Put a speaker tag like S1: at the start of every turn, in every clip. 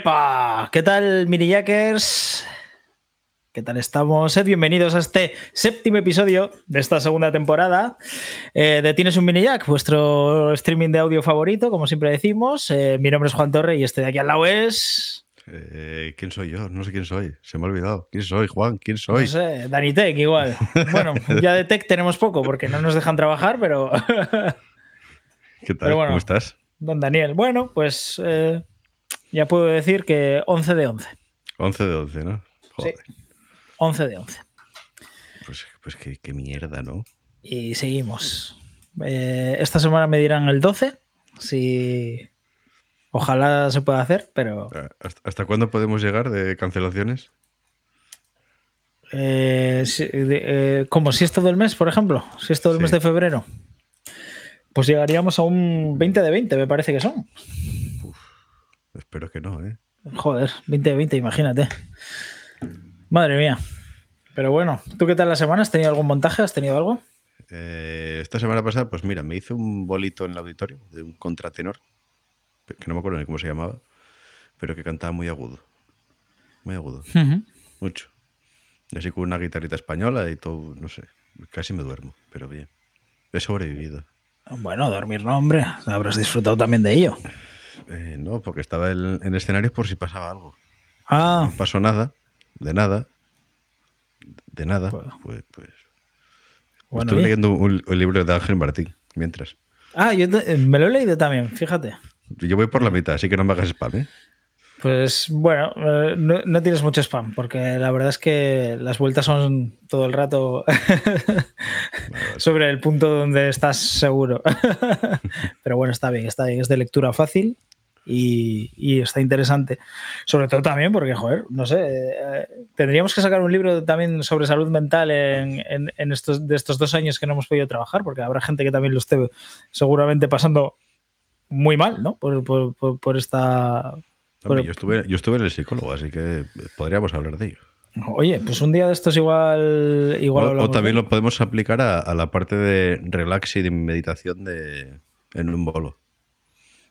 S1: ¡Epa! ¿Qué tal, mini jackers? ¿Qué tal estamos? Sed bienvenidos a este séptimo episodio de esta segunda temporada eh, de Tienes un mini jack, vuestro streaming de audio favorito, como siempre decimos. Eh, mi nombre es Juan Torre y este de aquí al lado es.
S2: Eh, ¿Quién soy yo? No sé quién soy. Se me ha olvidado. ¿Quién soy, Juan? ¿Quién soy?
S1: No sé, Dani Tech, igual. Bueno, ya de Tech tenemos poco porque no nos dejan trabajar, pero.
S2: ¿Qué tal?
S1: bueno,
S2: ¿Cómo estás?
S1: Don Daniel. Bueno, pues ya puedo decir que 11 de 11.
S2: 11 de 11, ¿no? Joder.
S1: 11 de 11.
S2: Pues, pues qué, qué mierda, ¿no?
S1: Y seguimos. Eh, esta semana me dirán el 12. Si. Ojalá se pueda hacer, pero.
S2: ¿Hasta, hasta cuándo podemos llegar de cancelaciones?
S1: eh, si- de- eh, como si es todo el mes, por ejemplo. Si es todo el
S2: Sí.
S1: mes de febrero. Pues llegaríamos a un 20 de 20, me parece que son.
S2: Espero que no, ¿eh?
S1: Joder, 20 de 20, imagínate. Madre mía. Pero bueno, ¿tú qué tal la semana? ¿Has tenido algún montaje? ¿Has tenido algo?
S2: Eh, Esta semana pasada, pues mira, me hice un bolito en el auditorio de un contratenor, que no me acuerdo ni cómo se llamaba, pero que cantaba muy agudo. Muy agudo,
S1: Ujú.
S2: mucho. Y así con una guitarrita española y todo, no sé, casi me duermo, pero bien. He sobrevivido.
S1: Bueno, dormir no, hombre. Habrás disfrutado también de ello.
S2: Eh, no, porque estaba en, en escenarios por si pasaba algo.
S1: Ah,
S2: No pasó nada, de nada, de nada.
S1: Bueno.
S2: Pues, pues,
S1: bueno.
S2: estuve
S1: bien.
S2: leyendo un, un libro de Ángel Martín mientras.
S1: Ah, yo te- me lo he leído también, fíjate.
S2: Yo voy por la mitad, así que no me hagas spam, ¿eh?
S1: Pues bueno, eh, no, tienes mucho spam, porque la verdad es que las vueltas son todo el rato sobre el punto donde estás seguro. Pero bueno, está bien, está bien, es de lectura fácil y, está interesante. Sobre todo también porque, joder, no sé, eh, tendríamos que sacar un libro también sobre salud mental en, estos, de estos dos años que no hemos podido trabajar, porque habrá gente que también lo esté seguramente pasando muy mal, ¿no? Por, por- por- esta Pero-
S2: yo, estuve, yo estuve en el psicólogo, así que podríamos hablar de ello.
S1: Oye, pues un día de estos igual. igual
S2: O, también
S1: de-
S2: lo podemos aplicar a, a la parte de relax y de meditación de, en un bolo,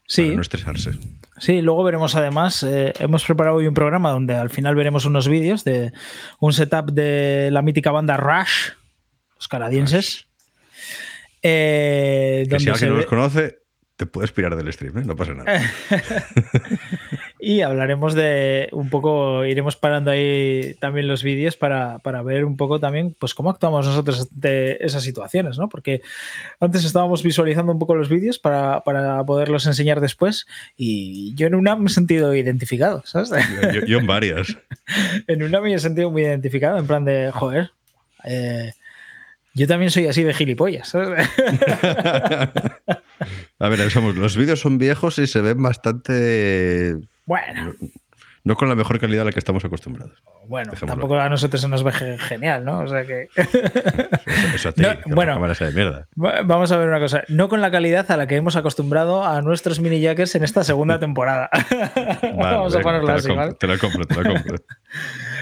S1: Sí,
S2: para no estresarse.
S1: sí, luego veremos además. eh, hemos preparado hoy un programa donde al final veremos unos vídeos de un setup de la mítica banda Rush, los canadienses. eh,
S2: Que si
S1: donde
S2: alguien no los conoce, te puedes pirar del stream, ¿eh? No pasa nada.
S1: y hablaremos de un poco, iremos parando ahí también los vídeos para, para ver un poco también pues cómo actuamos nosotros de esas situaciones, ¿no? Porque antes estábamos visualizando un poco los vídeos para, para poderlos enseñar después y yo en una me he sentido identificado, ¿sabes?
S2: Yo, yo en varias.
S1: en una me he sentido muy identificado, en plan de, joder, eh, yo también soy así de gilipollas, ¿sabes?
S2: A ver, somos, los vídeos son viejos y se ven bastante.
S1: bueno,
S2: No con la mejor calidad a la que estamos acostumbrados.
S1: bueno,
S2: Dejémoslo.
S1: tampoco a nosotros se nos ve ge- genial, ¿no? O sea que...
S2: Eso a ti,
S1: No, bueno.
S2: de mierda.
S1: Va- Vamos a ver una cosa, no con la calidad a la que hemos acostumbrado a nuestros mini jackers en esta segunda temporada.
S2: Vale,
S1: Vamos a ponerlo así,
S2: compro,
S1: ¿vale?
S2: Te la compro, te la compro.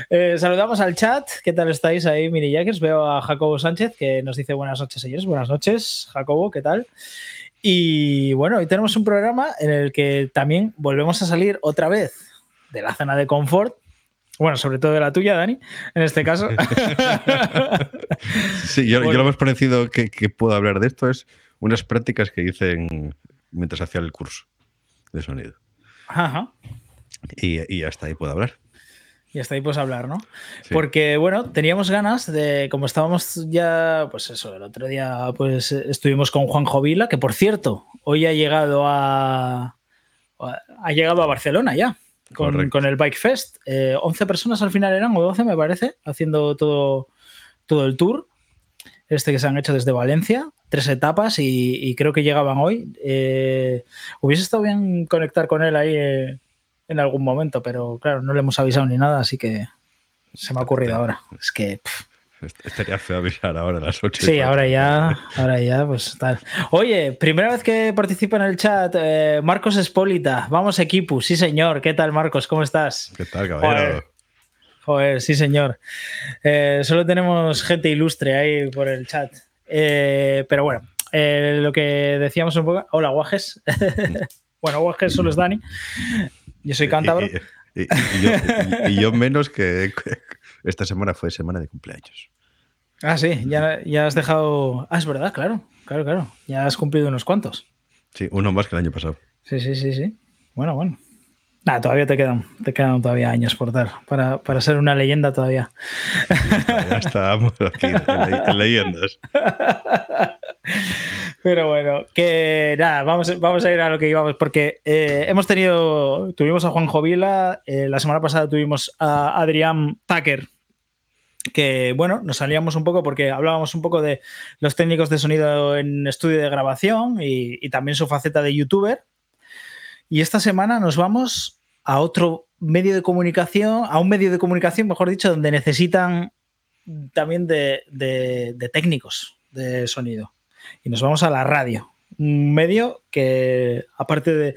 S1: Eh, saludamos al chat, ¿qué tal estáis ahí, mini jackers? Veo a Jacobo Sánchez que nos dice buenas noches, señores. Buenas noches, Jacobo, ¿qué tal? Y bueno, hoy tenemos un programa en el que también volvemos a salir otra vez de la zona de confort. Bueno, sobre todo de la tuya, Dani, en este caso.
S2: Sí, yo, lo más parecido que, que puedo hablar de esto es unas prácticas que hice en- mientras hacía el curso de sonido.
S1: Ajá.
S2: Y, y hasta ahí puedo hablar.
S1: Y hasta ahí pues hablar, ¿no?
S2: Sí.
S1: Porque, bueno, teníamos ganas de, como estábamos ya, pues eso, el otro día pues eh, estuvimos con Juan Jovila, que por cierto, hoy ha llegado a, ha llegado a Barcelona ya, con, con el Bike Fest. Eh, 11 personas al final eran, o 12 me parece, haciendo todo, todo el tour, este que se han hecho desde Valencia, tres etapas y, y creo que llegaban hoy. Eh, hubiese estado bien conectar con él ahí eh, en algún momento, pero claro, no le hemos avisado ni nada, así que se me ha ocurrido ahora. Es que pff,
S2: Est- Estaría feo avisar ahora a las 8.
S1: sí, ahora ya, ahora ya, pues tal. Oye, primera vez que participa en el chat, eh, Marcos Espólita, vamos equipo, sí señor, ¿qué tal Marcos? ¿Cómo estás?
S2: ¿Qué tal, caballero?
S1: Joder. Joder, sí señor. Eh, solo tenemos gente ilustre ahí por el chat. Eh, pero bueno, lo que decíamos un poco. Hola, Guajes. bueno, Guajes solo es Dani. Yo soy cántabro.
S2: Y, y- Y, yo, menos que esta semana fue semana de cumpleaños.
S1: Ah, sí, ya, ya has dejado. Ah, es verdad, claro, claro, claro. Ya has cumplido unos cuantos.
S2: Sí, uno más que el año pasado.
S1: Sí, sí, sí, sí. Bueno, bueno. Nah, todavía te quedan, te quedan todavía años por dar, para, para ser una leyenda todavía.
S2: Ya estamos aquí en, leyendas.
S1: Pero bueno, que nada, vamos, vamos a ir a lo que íbamos, porque eh, hemos tenido, tuvimos a Juan Jovila, eh, la semana pasada tuvimos a Adrián Tucker, que bueno, nos salíamos un poco porque hablábamos un poco de los técnicos de sonido en estudio de grabación y, y también su faceta de youtuber. Y esta semana nos vamos a otro medio de comunicación, a un medio de comunicación, mejor dicho, donde necesitan también de, técnicos de sonido. Y nos vamos a la radio, un medio que, aparte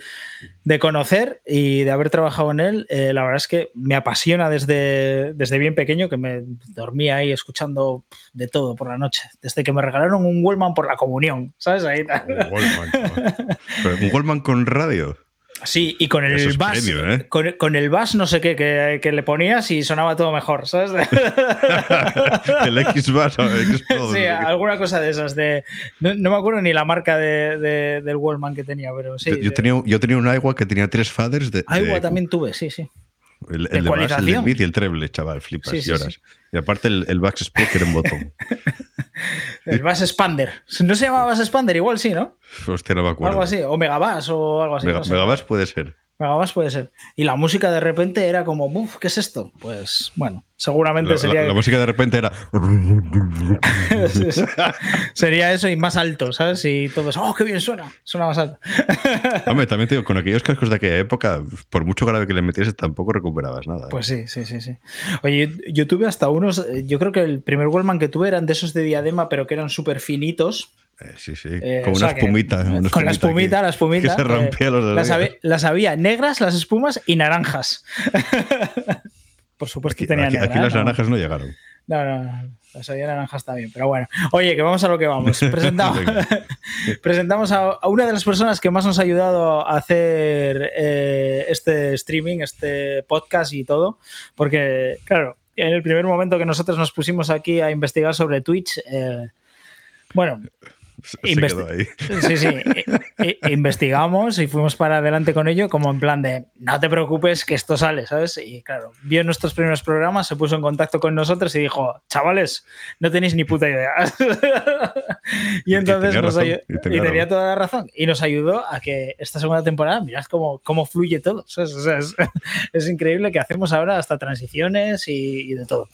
S1: de, conocer y de haber trabajado en él, eh, la verdad es que me apasiona desde, desde bien pequeño, que me dormía ahí escuchando de todo por la noche, desde que me regalaron un Wallman por la comunión, ¿sabes? Ahí
S2: Un un Wallman con radio.
S1: Sí, y con el bass, ¿eh? con, el bass no sé qué, que, le ponías y sonaba todo mejor, ¿sabes?
S2: el X bass X
S1: Sí, alguna cosa de esas. De, no, me acuerdo ni la marca de, del Wallman que tenía, pero sí.
S2: Yo, tenía, yo tenía un Aiwa que tenía tres faders. De,
S1: Aiwa también tuve, sí, sí.
S2: El, el de, bass, el de mid y el treble, chaval, flipas y horas. Y aparte el, el back era en botón.
S1: el Bass Expander. ¿No se llamaba Bass Expander? Igual sí, ¿no?
S2: Hostia, no me acuerdo.
S1: Algo así. O Megabass o algo así.
S2: Megabass puede ser.
S1: Puede ser. Y la música de repente era como, Uf, ¿qué es esto? Pues bueno, seguramente sería.
S2: La, música de repente era.
S1: sería eso y más alto, ¿sabes? Y todos, ¡oh, qué bien suena! Suena más alto.
S2: Hombre, también te digo, con aquellos cascos de aquella época, por mucho grave que le metiese, tampoco recuperabas nada.
S1: ¿eh? Pues sí, sí, sí, sí. Oye, yo tuve hasta unos. Yo creo que el primer Wallman que tuve eran de esos de diadema, pero que eran súper finitos
S2: eh, sí, sí, eh, con una espumita.
S1: con la espumita, la espumita.
S2: Que se rompía los
S1: las, había, las, había, negras, las espumas y naranjas. Por supuesto que tenían
S2: aquí, aquí las naranjas no llegaron.
S1: No, no, no. Las había naranjas también, pero bueno. Oye, que vamos a lo que vamos. Presentamos, presentamos a, una de las personas que más nos ha ayudado a hacer eh, este streaming, este podcast y todo, porque, claro, en el primer momento que nosotros nos pusimos aquí a investigar sobre Twitch, bueno, Sí, sí. investigamos y fuimos para adelante con ello, como en plan de no te preocupes que esto sale, ¿sabes? Y claro, vio nuestros primeros programas, se puso en contacto con nosotros y dijo, chavales, no tenéis ni puta idea. y entonces nos ayudó, y, tenía toda la razón. Y nos ayudó a que esta segunda temporada, mirad cómo, cómo fluye todo. es, increíble que hacemos ahora hasta transiciones y, de todo.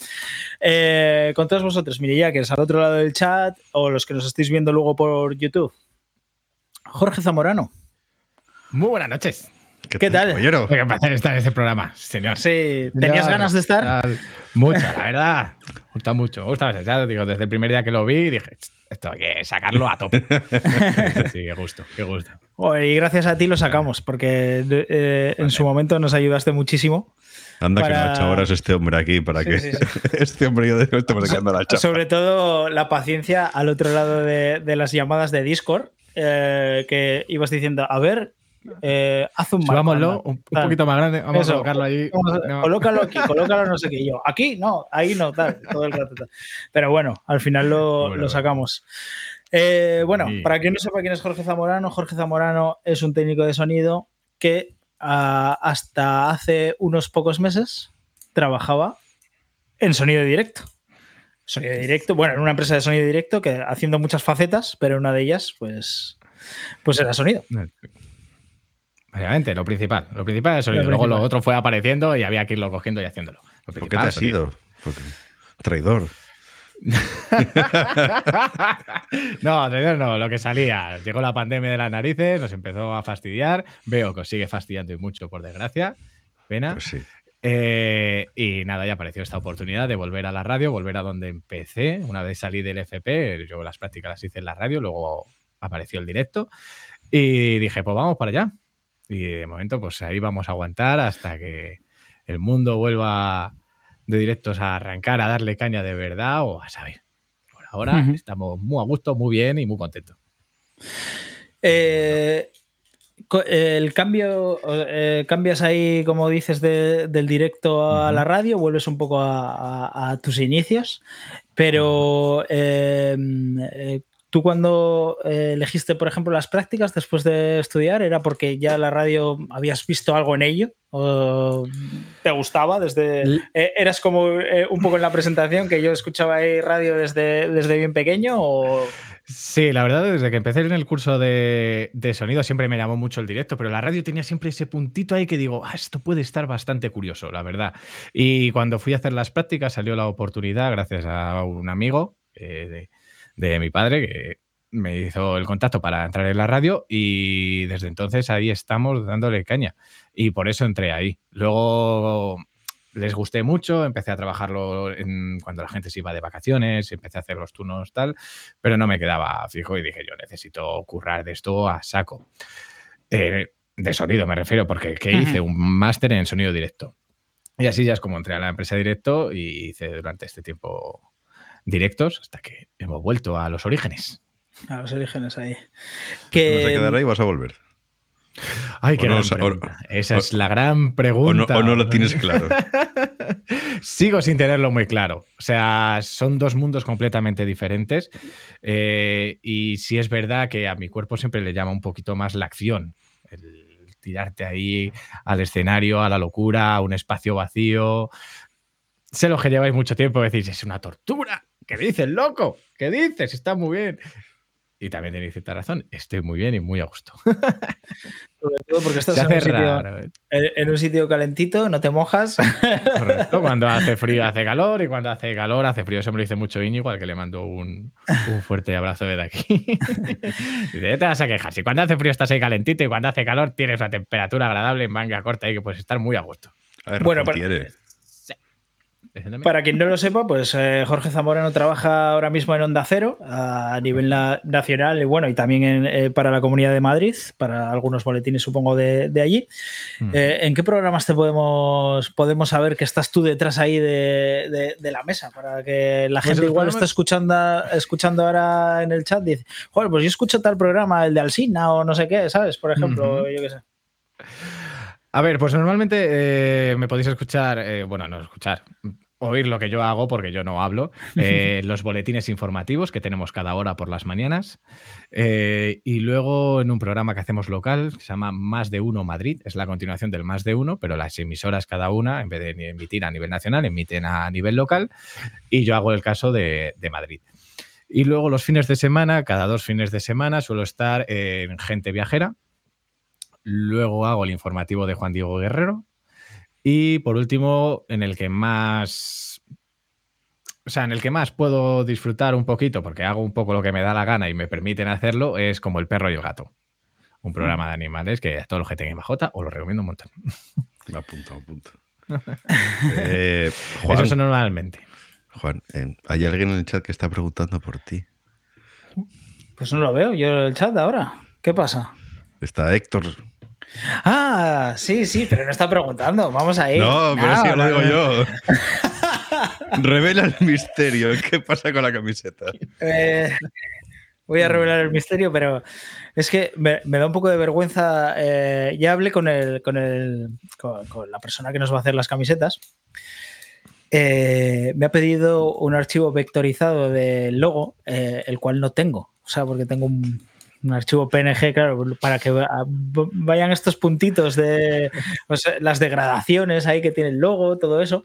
S1: Eh, con todos vosotros, mire ya que es al otro lado del chat o los que nos estéis viendo luego por YouTube. Jorge Zamorano.
S3: Muy buenas noches.
S1: ¿Qué, tal?
S3: Qué placer estar en este programa, señor.
S1: Sí, ¿tenías ganas de estar?
S3: Mucho, la verdad. Me gusta mucho. Me gusta, ya digo, desde el primer día que lo vi dije, esto hay que sacarlo a tope. sí, qué gusto, qué gusto.
S1: y gracias a ti lo sacamos, porque eh, en su momento nos ayudaste muchísimo.
S2: Anda que no ha hecho horas este hombre aquí para que este hombre yo de la chapa.
S1: Sobre todo la paciencia al otro lado de, las llamadas de Discord, eh, que ibas diciendo, a ver, eh, haz un
S3: marco. un, poquito más grande, vamos a colocarlo ahí.
S1: Colócalo aquí, colócalo no sé qué. Yo, aquí no, ahí no, tal, todo el rato. Pero bueno, al final lo, sacamos. Eh, bueno, para quien no sepa quién es Jorge Zamorano, Jorge Zamorano es un técnico de sonido que hasta hace unos pocos meses trabajaba en sonido directo. Sonido directo, bueno, en una empresa de sonido directo que haciendo muchas facetas, pero una de ellas, pues, pues era sonido.
S3: Obviamente, lo principal. Lo principal es el sonido. Luego lo otro fue apareciendo y había que irlo cogiendo y haciéndolo.
S2: ¿Por qué te has ido? Traidor.
S3: no, no, lo que salía. Llegó la pandemia de las narices, nos empezó a fastidiar. Veo que os sigue fastidiando y mucho, por desgracia. Pena.
S2: Pues
S3: eh, y nada, ya apareció esta oportunidad de volver a la radio, volver a donde empecé. Una vez salí del FP, yo las prácticas las hice en la radio, luego apareció el directo. Y dije, pues vamos para allá. Y de momento, pues ahí vamos a aguantar hasta que el mundo vuelva de directos a arrancar, a darle caña de verdad o a saber. Por ahora estamos muy a gusto, muy bien y muy contentos.
S1: Eh, el cambio, eh, cambias ahí, como dices, del directo a la radio, vuelves un poco a, tus inicios, pero eh, tú cuando eh, elegiste, por ejemplo, las prácticas después de estudiar, ¿era porque ya la radio habías visto algo en ello? ¿O te gustaba desde... ¿Eras como un poco en la presentación que yo escuchaba ahí radio desde, desde bien pequeño o...?
S3: Sí, la verdad, desde que empecé en el curso de, sonido siempre me llamó mucho el directo, pero la radio tenía siempre ese puntito ahí que digo, ah, esto puede estar bastante curioso, la verdad. Y cuando fui a hacer las prácticas salió la oportunidad, gracias a un amigo eh, de, mi padre, que me hizo el contacto para entrar en la radio y desde entonces ahí estamos dándole caña. Y por eso entré ahí. Luego les gusté mucho, empecé a trabajarlo cuando la gente se iba de vacaciones, empecé a hacer los turnos tal, pero no me quedaba fijo y dije, yo necesito currar de esto a saco. Eh, de sonido me refiero, porque ¿qué hice? Un máster en sonido directo. Y así ya es como entré a la empresa directo y hice durante este tiempo directos hasta que hemos vuelto a los orígenes.
S1: A los orígenes ahí.
S2: Que... ¿Vas a quedar ahí o vas a volver?
S3: Ay, qué Esa es la gran pregunta.
S2: O no, lo tienes claro.
S3: Sigo sin tenerlo muy claro. O sea, son dos mundos completamente diferentes. Eh, y sí es verdad que a mi cuerpo siempre le llama un poquito más la acción. El tirarte ahí al escenario, a la locura, a un espacio vacío. Sé lo que lleváis mucho tiempo, decís, es una tortura. ¿Qué dices, loco? ¿Qué dices? Está muy bien. Y también tenéis cierta razón, estoy muy bien y muy a gusto.
S1: Sobre todo porque estás en un, sitio, ¿eh? en un, sitio, calentito, no te mojas.
S3: Correcto, cuando hace frío hace calor y cuando hace calor hace frío. Eso me lo dice mucho Íñigo, al que le mando un, fuerte abrazo desde aquí. Dice, te vas a quejar. Si cuando hace frío estás ahí calentito y cuando hace calor tienes una temperatura agradable en manga corta y que puedes estar muy a gusto.
S2: A ver, bueno, pero,
S1: para quien no lo sepa, pues eh, Jorge Zamorano trabaja ahora mismo en Onda Cero a nivel nacional y bueno, y también eh, para la Comunidad de Madrid, para algunos boletines supongo de, allí. Mm. Eh, ¿En qué programas te podemos, podemos saber que estás tú detrás ahí de, la mesa? Para que la pues gente igual está escuchando, escuchando ahora en el chat y dice, joder, pues yo escucho tal programa, el de Alsina o no sé qué, ¿sabes? Por ejemplo, yo qué sé.
S3: A ver, pues normalmente me podéis escuchar, bueno, no escuchar, oír lo que yo hago porque yo no hablo, eh, los boletines informativos que tenemos cada hora por las mañanas eh, y luego en un programa que hacemos local que se llama Más de Uno Madrid, es la continuación del Más de Uno, pero las emisoras cada una, en vez de emitir a nivel nacional, emiten a nivel local y yo hago el caso de, Madrid. Y luego los fines de semana, cada dos fines de semana, suelo estar en Gente Viajera. Luego hago el informativo de Juan Diego Guerrero, y por último, en el que más. O sea, en el que más puedo disfrutar un poquito, porque hago un poco lo que me da la gana y me permiten hacerlo, es como El perro y el gato. Un programa de animales que a todos los que tengan bajota os lo recomiendo un montón.
S2: Me apunto, me apunto.
S3: eh, Eso es normalmente.
S2: Juan, eh, hay alguien en el chat que está preguntando por ti.
S1: Pues no lo veo yo en el chat ahora. ¿Qué pasa?
S2: Está Héctor
S1: Ah, sí, sí, pero no está preguntando. Vamos a ir.
S2: No, pero sí lo digo yo. Revela el misterio. ¿Qué pasa con la camiseta?
S1: Eh, voy a revelar el misterio, pero es que me, da un poco de vergüenza. Eh, ya hablé con, el, con, el, con, la persona que nos va a hacer las camisetas. Eh, me ha pedido un archivo vectorizado del logo, el cual no tengo. O sea, porque tengo un, un archivo PNG, claro, para que vayan estos puntitos de las degradaciones ahí que tiene el logo, todo eso,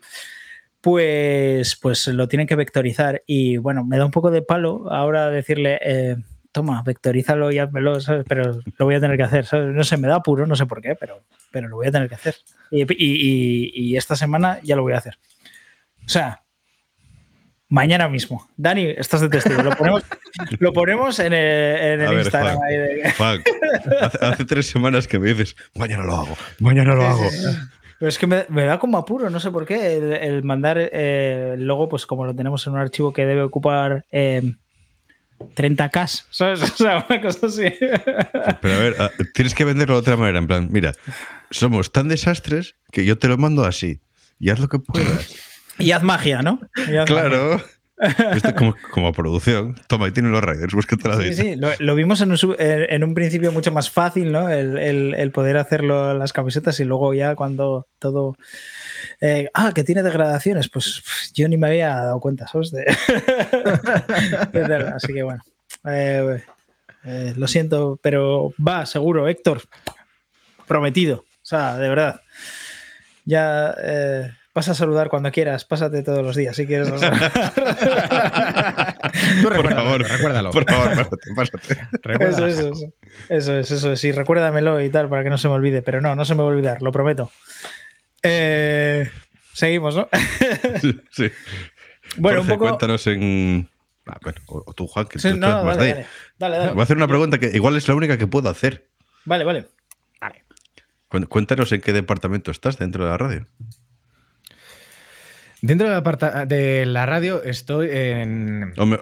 S1: pues, pues lo tienen que vectorizar. Y bueno, me da un poco de palo ahora decirle, eh, toma, vectorízalo y házmelo, pero lo voy a tener que hacer. No sé, me da apuro, no sé por qué, pero, pero lo voy a tener que hacer. y esta semana ya lo voy a hacer. O sea, Mañana mismo. Dani, estás de testigo. Lo ponemos, en el, Instagram.
S2: hace, tres semanas que me dices, mañana lo hago, mañana lo hago.
S1: Pero es que me, da como apuro, no sé por qué, el, mandar eh, el logo, pues como lo tenemos en un archivo que debe ocupar 30K, eh, ¿sabes? O sea, una cosa así.
S2: Pero a ver, ah, tienes que venderlo de otra manera, en plan, mira, somos tan desastres que yo te lo mando así y haz lo que puedas.
S1: Y haz magia, ¿no?
S2: claro. Esto como, como producción. Toma, ahí tienen los Riders, búsquete la
S1: Sí, sí, lo, lo vimos en un, en principio mucho más fácil, ¿no? El, el- el poder hacerlo en las camisetas y luego ya cuando todo. eh, ah, que tiene degradaciones, pues yo ni me había dado cuenta, ¿sabes? De- Así que bueno. eh, eh, lo siento, pero va, seguro, Héctor. Prometido. O sea, de verdad. Ya. Vas a saludar cuando quieras, pásate todos los días si quieres.
S3: Tú
S2: Por favor,
S3: recuérdalo.
S2: Por favor, pásate, pásate.
S1: Eso,
S3: Recuérdalo.
S1: eso, eso. Eso es, eso es. Sí, recuérdamelo y tal para que no se me olvide. Pero no, no se me va a olvidar, lo prometo. Eh, seguimos, ¿no?
S2: Sí.
S1: bueno,
S2: Jorge,
S1: un poco.
S2: Cuéntanos en. Ah, bueno, o, tú, Juan, que
S1: Sí,
S2: tú
S1: no,
S2: estás
S1: no,
S2: más
S1: dale, dale, dale, dale.
S2: Voy a hacer una pregunta que igual es la única que puedo hacer.
S1: Vale, vale.
S2: Cuen- Cuéntanos en qué departamento estás dentro de la radio.
S3: Dentro de la, aparta- de la radio estoy en.
S2: Hombre,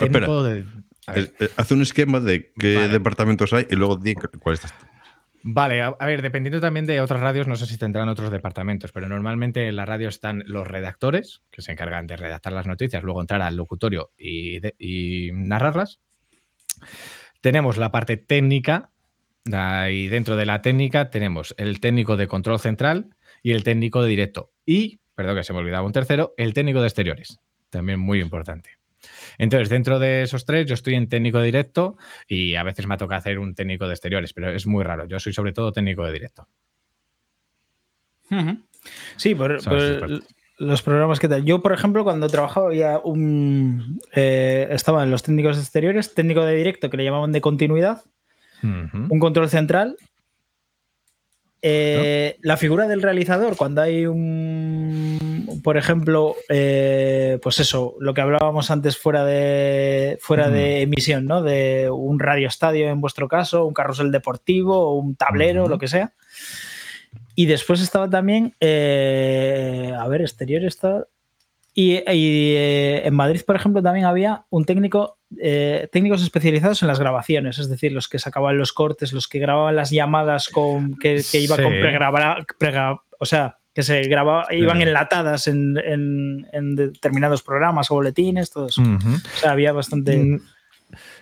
S3: de-
S2: Haz un esquema de qué
S3: Vale.
S2: departamentos hay y luego di cu- cuál estás. tú.
S3: Vale, a, a ver, dependiendo también de otras radios, no sé si tendrán otros departamentos, pero normalmente en la radio están los redactores, que se encargan de redactar las noticias, luego entrar al locutorio y, de- y narrarlas. Tenemos la parte técnica, y dentro de la técnica tenemos el técnico de control central y el técnico de directo. Y, perdón que se me olvidaba un tercero, el técnico de exteriores, también muy importante. Entonces, dentro de esos tres, yo estoy en técnico de directo y a veces me toca hacer un técnico de exteriores, pero es muy raro. Yo soy sobre todo técnico de directo.
S1: Sí, por, los programas que tal. Yo, por ejemplo, cuando trabajaba había un. eh, estaba en los técnicos exteriores, técnico de directo que le llamaban de continuidad, un control central. eh, La figura del realizador, cuando hay un, por ejemplo, eh, pues eso, lo que hablábamos antes fuera de fuera de emisión, ¿no? De un radioestadio en vuestro caso, un carrusel deportivo, un tablero, lo que sea. Y después estaba también, eh, a ver, exterior está. Y, y, eh, en Madrid, por ejemplo, también había un técnico, eh, técnicos especializados en las grabaciones, es decir, los que sacaban los cortes, los que grababan las llamadas con que, que iba
S3: Sí.
S1: con pregrabada, prega- o sea, que se grababa, iban enlatadas en, en- en determinados programas o boletines, todo eso.
S3: Ujú.
S1: O sea, había bastante.
S3: Mm,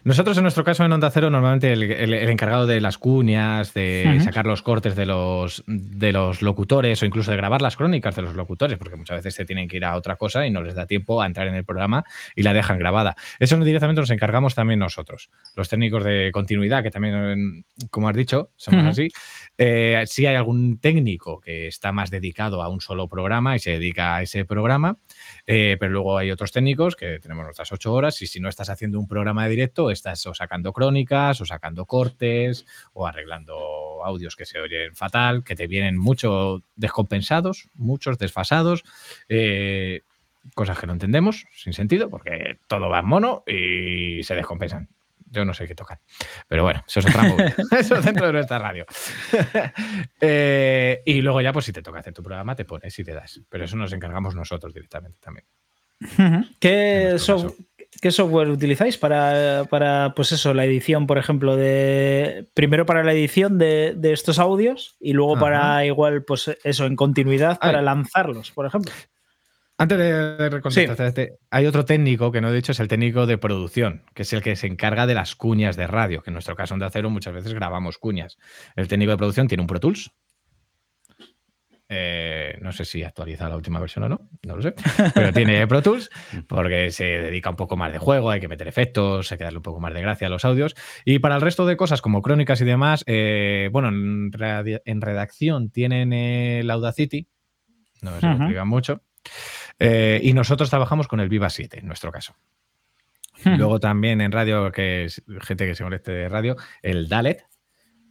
S3: Nosotros, en nuestro caso, en Onda Cero, normalmente el, el- el encargado de las cuñas, de sacar los cortes de los, de los locutores o incluso de grabar las crónicas de los locutores, porque muchas veces se tienen que ir a otra cosa y no les da tiempo a entrar en el programa y la dejan grabada. Eso directamente nos encargamos también nosotros. Los técnicos de continuidad, que también, como has dicho, somos así. Eh, si hay algún técnico que está más dedicado a un solo programa y se dedica a ese programa, eh, pero luego hay otros técnicos que tenemos nuestras ocho horas y si no estás haciendo un programa de directo, estás o sacando crónicas o sacando cortes o arreglando audios que se oyen fatal, que te vienen mucho descompensados, muchos desfasados, eh, cosas que no entendemos, sin sentido, porque todo va en mono y se descompensan. Yo no sé qué tocar. Pero bueno, eso es otra movida. Eso es dentro de nuestra radio. Eh, y luego ya, pues si te toca hacer tu programa, te pones y te das. Pero eso nos encargamos nosotros directamente también.
S1: ¿Qué,
S3: En nuestro
S1: sof- ¿Qué software utilizáis para, para, pues eso, la edición, por ejemplo, de primero para la edición de, de estos audios y luego
S3: Ajá.
S1: para igual, pues eso, en continuidad para
S3: Ay.
S1: lanzarlos, por ejemplo?
S3: Antes de contestarte, hay otro técnico que no he dicho, es el técnico de producción, que es el que se encarga de las cuñas de radio, que en nuestro caso en De Acero muchas veces grabamos cuñas. El técnico de producción tiene un Pro Tools. Eh, no sé si actualiza la última versión o no, no lo sé, pero tiene Pro Tools porque se dedica un poco más de juego, hay que meter efectos, hay que darle un poco más de gracia a los audios. Y para el resto de cosas como crónicas y demás, eh, bueno, en, redacción tienen el Audacity, no
S1: Ujú.
S3: explican mucho. Eh, y nosotros trabajamos con el Viva 7, en nuestro caso.
S1: Ujú.
S3: Luego también en radio, que es gente que se moleste de radio, el Dalet,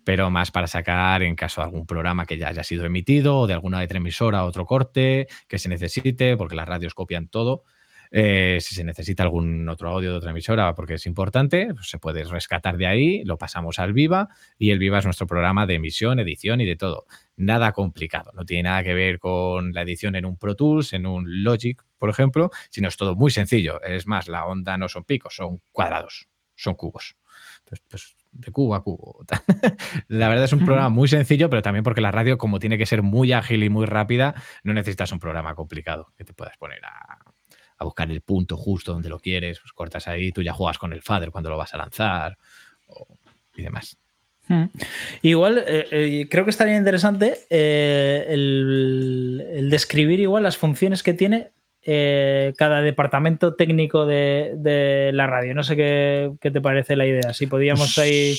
S3: pero más para sacar en caso de algún programa que ya haya sido emitido o de alguna otra emisora otro corte que se necesite, porque las radios copian todo. Eh, si se necesita algún otro audio de otra emisora porque es importante, pues se puede rescatar de ahí, lo pasamos al Viva y el Viva es nuestro programa de emisión, edición y de todo. Nada complicado, no tiene nada que ver con la edición en un Pro Tools, en un Logic, por ejemplo, sino es todo muy sencillo. Es más, la onda no son picos, son cuadrados, son cubos. Entonces, pues, de cubo a cubo. la verdad es un programa muy sencillo, pero también porque la radio, como tiene que ser muy ágil y muy rápida, no necesitas un programa complicado que te puedas poner a, a buscar el punto justo donde lo quieres, pues cortas ahí, tú ya juegas con el fader cuando lo vas a lanzar y demás.
S1: Hmm. Igual, eh, eh, creo que estaría interesante eh, el, describir igual las funciones que tiene cada departamento técnico de, la radio. No sé qué, te parece la idea. Si podíamos ahí.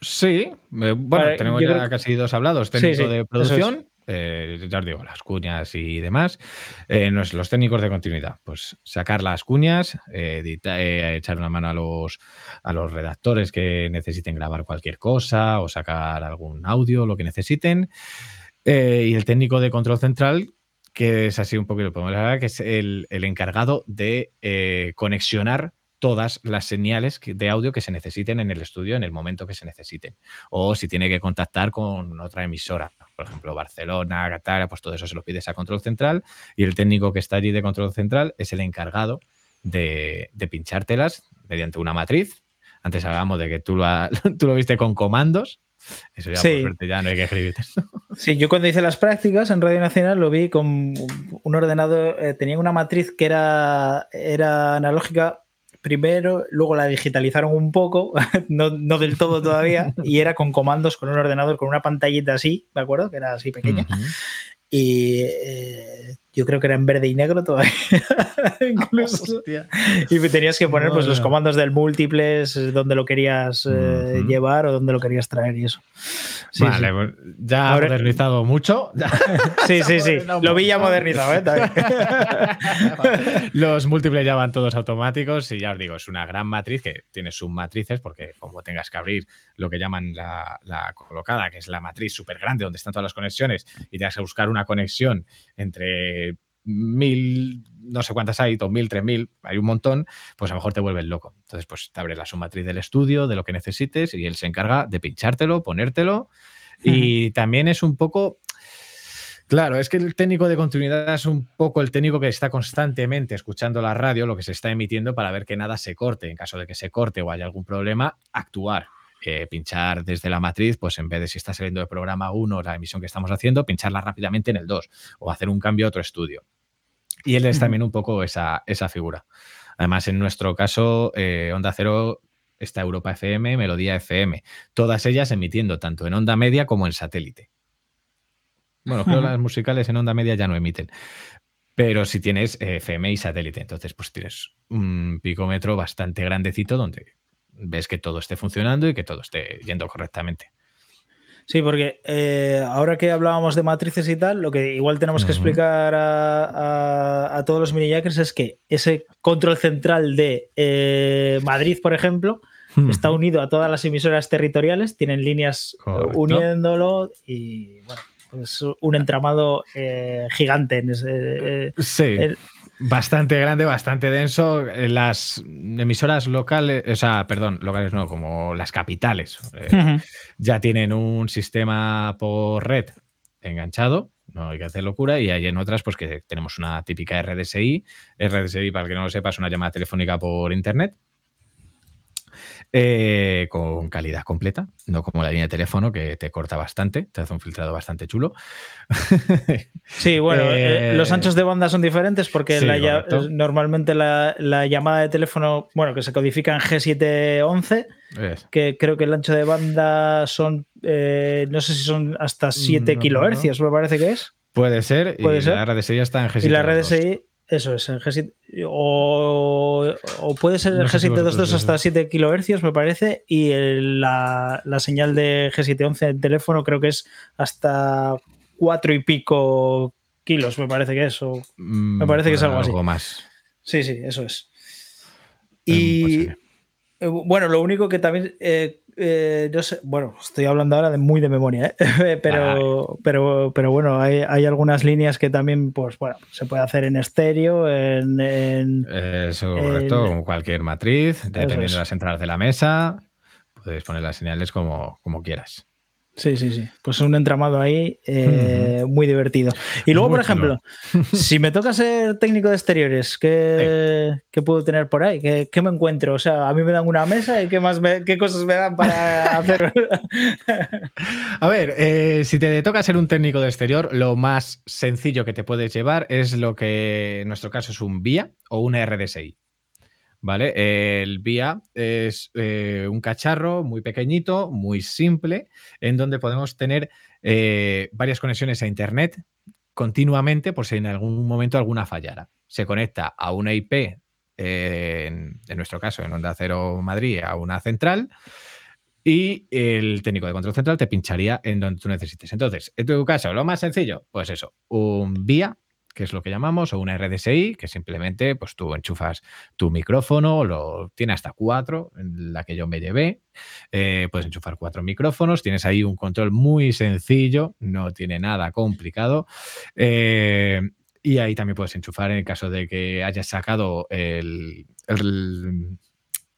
S3: Sí, bueno, tenemos ya casi dos hablados: técnico de producción eh, ya os digo, las cuñas y demás. Eh, los técnicos de continuidad, pues sacar las cuñas, eh, echar una mano a los, a los redactores que necesiten grabar cualquier cosa o sacar algún audio, lo que necesiten. y el técnico de control central, que es así un poquito, que es el, el encargado de conexionar todas las señales de audio que se necesiten en el estudio en el momento que se necesiten. O si tiene que contactar con otra emisora, por ejemplo, Barcelona, Qatar, pues todo eso se lo pides a control central y el técnico que está allí de control central es el encargado de, pinchártelas mediante una matriz. Antes hablábamos de que tú lo, tú lo viste con comandos. Eso ya, por suerte, ya no hay que escribir.
S1: Sí, yo cuando hice las prácticas en Radio Nacional lo vi con un ordenador, eh, tenía una matriz que era, era analógica primero, luego la digitalizaron un poco, no, del todo todavía, y era con comandos, con un ordenador, con una pantallita así, ¿de acuerdo? Que era así pequeña. Y eh, yo creo que era en verde y negro todavía. Incluso. y tenías que poner pues, los comandos del múltiples, eh, donde lo querías eh, llevar o donde lo querías traer y eso.
S3: vale, pues, ya ha modernizado mucho.
S1: sí, sí, sí. Lo vi ya modernizado. ¿eh?
S3: los múltiples ya van todos automáticos y ya os digo, es una gran matriz que tiene submatrices porque como tengas que abrir lo que llaman la, la colocada, que es la matriz súper grande donde están todas las conexiones y te vas a buscar una conexión entre mil, no sé cuántas hay, dos mil, tres mil, hay un montón, pues a lo mejor te vuelves loco. Entonces, pues te abre la submatriz del estudio, de lo que necesites, y él se encarga de pinchártelo, ponértelo. Y también es un poco. Claro, es que el técnico de continuidad es un poco el técnico que está constantemente escuchando la radio, lo que se está emitiendo para ver que nada se corte. En caso de que se corte o haya algún problema, actuar. Eh, pinchar desde la matriz, pues en vez de si está saliendo de programa 1 la emisión que estamos haciendo, pincharla rápidamente en el 2 o hacer un cambio a otro estudio. Y él es también un poco esa, esa figura. Además, en nuestro caso, eh, Onda Cero está Europa FM, Melodía FM, todas ellas emitiendo tanto en onda media como en satélite. Bueno, creo que las musicales en onda media ya no emiten. Pero si tienes eh, FM y satélite, entonces pues tienes un picómetro bastante grandecito donde ves que todo esté funcionando y que todo esté yendo correctamente.
S1: Sí, porque eh, ahora que hablábamos de matrices y tal, lo que igual tenemos que explicar a, todos los mini es que ese control central de eh, Madrid, por ejemplo, está unido a todas las emisoras territoriales, tienen líneas uniéndolo y bueno, es un entramado eh, gigante en ese.
S3: sí. Bastante grande, bastante denso. Las emisoras locales, o sea, perdón, locales no, como las capitales, eh, ya tienen un sistema por red enganchado, no hay que hacer locura, y hay en otras, pues que tenemos una típica RDSI. RDSI, para el que no lo sepa, es una llamada telefónica por internet eh, con calidad completa, no como la línea de teléfono que te corta bastante, te hace un filtrado bastante chulo.
S1: Sí, bueno, eh, los eh, anchos de banda son diferentes porque normalmente la, llamada de teléfono, bueno, que se codifica en G711, que creo que el ancho de banda son, no sé si son hasta 7 kilohercios, me parece que es.
S3: Puede ser, ¿Puede y ser? la RDSI está en G7.
S1: Y la RDSI eso es, el G7, o, puede ser el G722 hasta 7 kHz, me parece, y la, señal de G711 en teléfono creo que es hasta 4 y pico kilos, me parece que es, mm, me parece que es algo, así.
S3: más.
S1: Sí, sí, eso es. Y eh, bueno, lo único que también eh, eh, sé, bueno, estoy hablando ahora de muy de memoria, ¿eh? pero, pero, pero bueno, hay, algunas líneas que también, pues bueno, se puede hacer en estéreo, en...
S3: Eso, correcto, como cualquier matriz, dependiendo de las entradas de la mesa, puedes poner las señales como, como quieras.
S1: Sí, sí, sí. Pues un entramado ahí eh, muy divertido. Y luego, por ejemplo, si me toca ser técnico de exteriores, ¿qué, puedo tener por ahí? ¿Qué, me encuentro? O sea, a mí me dan una mesa y qué más qué cosas me dan para hacer.
S3: a ver, eh, si te toca ser un técnico de exterior, lo más sencillo que te puedes llevar es lo que en nuestro caso es un VIA o una RDSI. ¿Vale? El VIA es eh, un cacharro muy pequeñito, muy simple, en donde podemos tener eh, varias conexiones a Internet continuamente por si en algún momento alguna fallara. Se conecta a una IP, eh, en, nuestro caso en Onda Cero Madrid, a una central y el técnico de control central te pincharía en donde tú necesites. Entonces, en tu caso, lo más sencillo, pues eso, un vía que es lo que llamamos, o una RDSI, que simplemente pues tú enchufas tu micrófono, lo tiene hasta cuatro, en la que yo me llevé, eh, puedes enchufar cuatro micrófonos, tienes ahí un control muy sencillo, no tiene nada complicado. Eh, y ahí también puedes enchufar en el caso de que hayas sacado el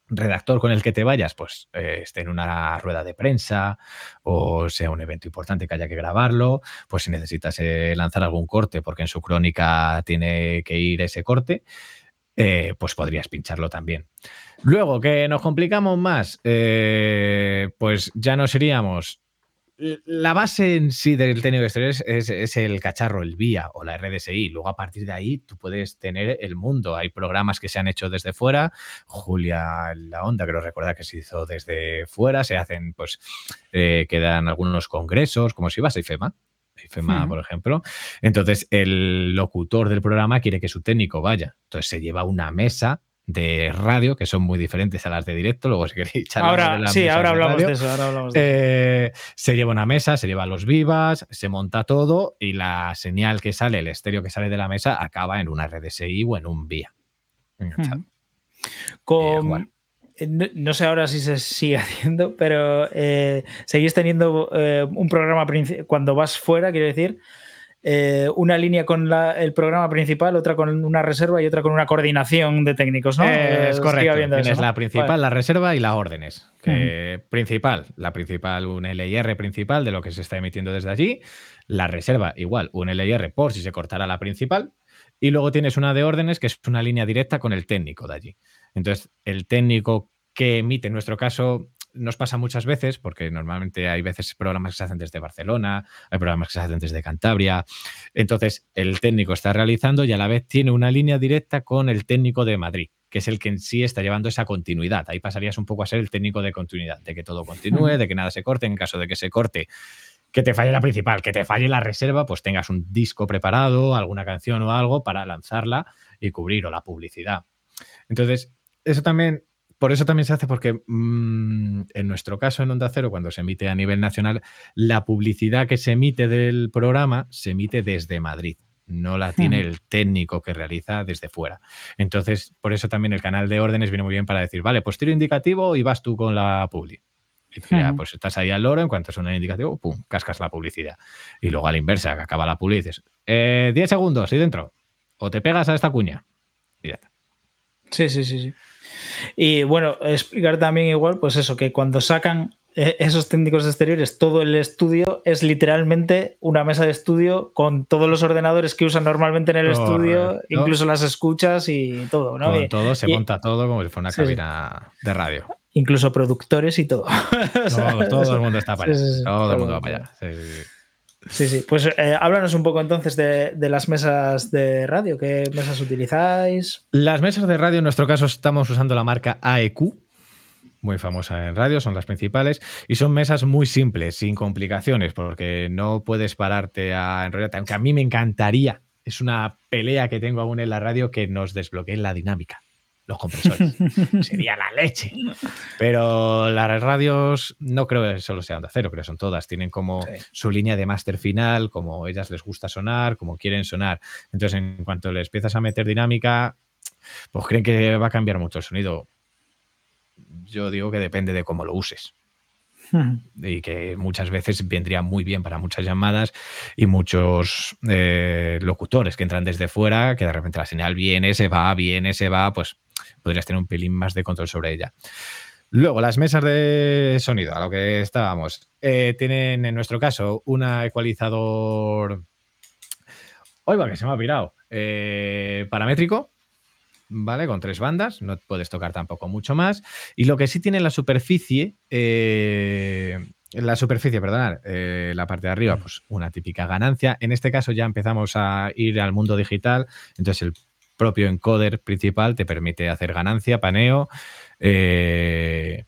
S3: redactor con el que te vayas, pues eh, esté en una rueda de prensa o sea un evento importante que haya que grabarlo, pues si necesitas eh, lanzar algún corte porque en su crónica tiene que ir ese corte, eh, pues podrías pincharlo también. Luego, que nos complicamos más, pues ya nos iríamos la base en sí del técnico de exteriores es, el cacharro, el VIA o la RDSI. Luego, a partir de ahí, tú puedes tener el mundo. Hay programas que se han hecho desde fuera. Julia La Onda, creo recordar que se hizo desde fuera. Se hacen, pues, eh, quedan algunos congresos, como si vas a IFEMA. IFEMA, por ejemplo. Entonces, el locutor del programa quiere que su técnico vaya. Entonces, se lleva una mesa de radio, que son muy diferentes a las de directo. Luego, si queréis
S1: ahora, Sí, ahora hablamos de, eso. Ahora hablamos de
S3: eh, Se lleva una mesa, se lleva los vivas, se monta todo y la señal que sale, el estéreo que sale de la mesa, acaba en una RDSI o en un vía.
S1: Con, eh, no, sé ahora si se sigue haciendo, pero eh, seguís teniendo un programa cuando vas fuera, quiero decir, eh, una línea con el programa principal, otra con una reserva y otra con una coordinación de técnicos, ¿no?
S3: es correcto. Tienes la principal, la reserva y las órdenes. Principal, la principal, un LIR principal de lo que se está emitiendo desde allí. La reserva, igual, un LIR por si se cortara la principal. Y luego tienes una de órdenes que es una línea directa con el técnico de allí. Entonces, el técnico que emite, en nuestro caso, nos pasa muchas veces, porque normalmente hay veces programas que se hacen desde Barcelona, hay programas que se hacen desde Cantabria. Entonces, el técnico está realizando y a la vez tiene una línea directa con el técnico de Madrid, que es el que en sí está llevando esa continuidad. Ahí pasarías un poco a ser el técnico de continuidad, de que todo continúe, de que nada se corte. En caso de que se corte, que te falle la principal, que te falle la reserva, pues tengas un disco preparado, alguna canción o algo para lanzarla y cubrir o la publicidad. Entonces, eso también por eso también se hace porque mm, en nuestro caso en Onda Cero, cuando se emite a nivel nacional, la publicidad que se emite del programa se emite desde Madrid. No la tiene el técnico que realiza desde fuera. Entonces, por eso también el canal de órdenes viene muy bien para decir, vale, pues tiro indicativo y vas tú con la publi. Y ya, pues estás ahí al loro, en cuanto suena el indicativo, pum, cascas la publicidad. Y luego a la inversa, que acaba la publicidad, dices, 10 eh, segundos y dentro. O te pegas a esta cuña. Y ya está.
S1: Sí, sí, sí, sí. Y bueno, explicar también igual, pues eso, que cuando sacan eh, esos técnicos exteriores, todo el estudio es literalmente una mesa de estudio con todos los ordenadores que usan normalmente en el estudio, incluso las escuchas y todo, ¿no?
S3: Con todo, se monta todo como si fuera una cabina de radio.
S1: Incluso productores y todo.
S3: todo, el mundo está para allá. todo el mundo va para allá.
S1: Sí, sí. Pues eh, háblanos un poco entonces de, las mesas de radio. ¿Qué mesas utilizáis?
S3: Las mesas de radio, en nuestro caso, estamos usando la marca AEQ, muy famosa en radio, son las principales, y son mesas muy simples, sin complicaciones, porque no puedes pararte a enrollarte, aunque a mí me encantaría, es una pelea que tengo aún en la radio que nos desbloquee la dinámica los compresores. Sería la leche. Pero las radios no creo que solo sean de acero, creo que son todas. Tienen como su línea de máster final, como ellas les gusta sonar, como quieren sonar. Entonces, en cuanto les empiezas a meter dinámica, pues creen que va a cambiar mucho el sonido. Yo digo que depende de cómo lo uses. y que muchas veces vendría muy bien para muchas llamadas y muchos eh, locutores que entran desde fuera, que de repente la señal viene, se va, viene, se va, pues podrías tener un pelín más de control sobre ella. Luego, las mesas de sonido, a lo que estábamos, eh, tienen en nuestro caso un ecualizador. Oiga, que se me ha pirado. Eh, paramétrico, ¿vale? Con tres bandas, no puedes tocar tampoco mucho más. Y lo que sí tiene la superficie, eh, la superficie, perdonad, la parte de arriba, pues una típica ganancia. En este caso ya empezamos a ir al mundo digital, entonces el propio encoder principal te permite hacer ganancia, paneo eh,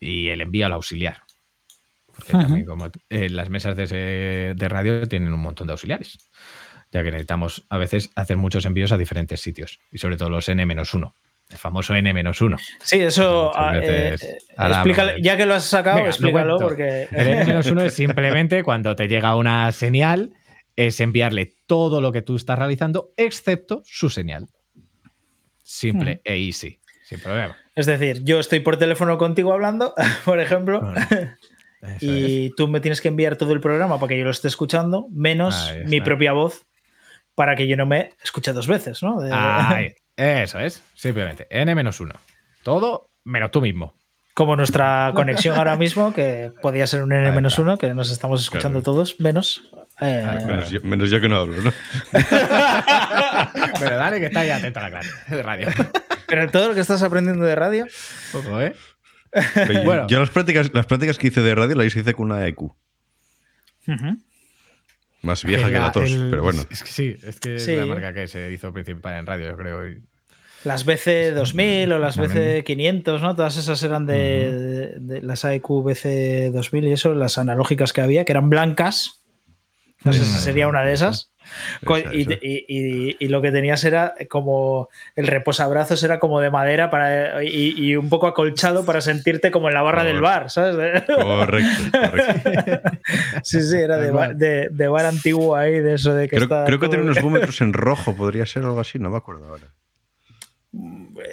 S3: y el envío al auxiliar. Porque también como eh, las mesas de, de radio tienen un montón de auxiliares ya que necesitamos a veces hacer muchos envíos a diferentes sitios y sobre todo los N-1, el famoso N-1.
S1: Sí, eso, ah, eh, explícale, ya que lo has sacado,
S3: Venga,
S1: explícalo porque...
S3: El N-1 es simplemente cuando te llega una señal, es enviarle todo lo que tú estás realizando, excepto su señal. Simple e easy, sin problema.
S1: Es decir, yo estoy por teléfono contigo hablando, por ejemplo,
S3: Bueno, Eso es.
S1: y tú me tienes que enviar todo el programa para que yo lo esté escuchando, menos mi propia voz para que yo no me escuche dos veces, ¿no? De-
S3: Ahí, eso es, simplemente. N-1. Todo menos tú mismo.
S1: Como nuestra conexión ahora mismo, que podía ser un N-1, que nos estamos escuchando
S2: Claro.
S1: todos, menos. Eh,
S3: Claro.
S2: Menos yo, menos yo que no hablo, ¿no?
S3: Pero dale que está ahí atento a la clase de radio.
S1: Pero todo lo que estás aprendiendo de radio,
S3: Ojo, ¿eh?
S2: Pero yo-
S3: Bueno.
S2: Yo las prácticas, las prácticas que hice de radio las hice con una EQ. Más vieja que
S3: La-
S2: tos,
S3: el-
S2: pero bueno.
S3: Es que sí, es que
S1: Sí.
S3: es la marca que se hizo principal en radio, yo creo. y-
S1: las BC2000 o las
S3: También.
S1: BC500, ¿no? Todas esas eran de, de- de las AEQ BC2000 y eso, las analógicas que había, que eran blancas. No sé si
S3: Mm.
S1: sería una de esas. Y,
S2: esa.
S1: y- y- y lo que tenías era como el reposabrazos era como de madera para, y, y un poco acolchado para sentirte como en la barra del bar, ¿sabes?
S2: Correcto, correcto.
S1: sí, sí, era de, bar- de, de bar antiguo ahí, de eso de que
S2: Creo,
S1: está
S2: creo que tiene unos búmetros en rojo, podría ser algo así, no me acuerdo ahora.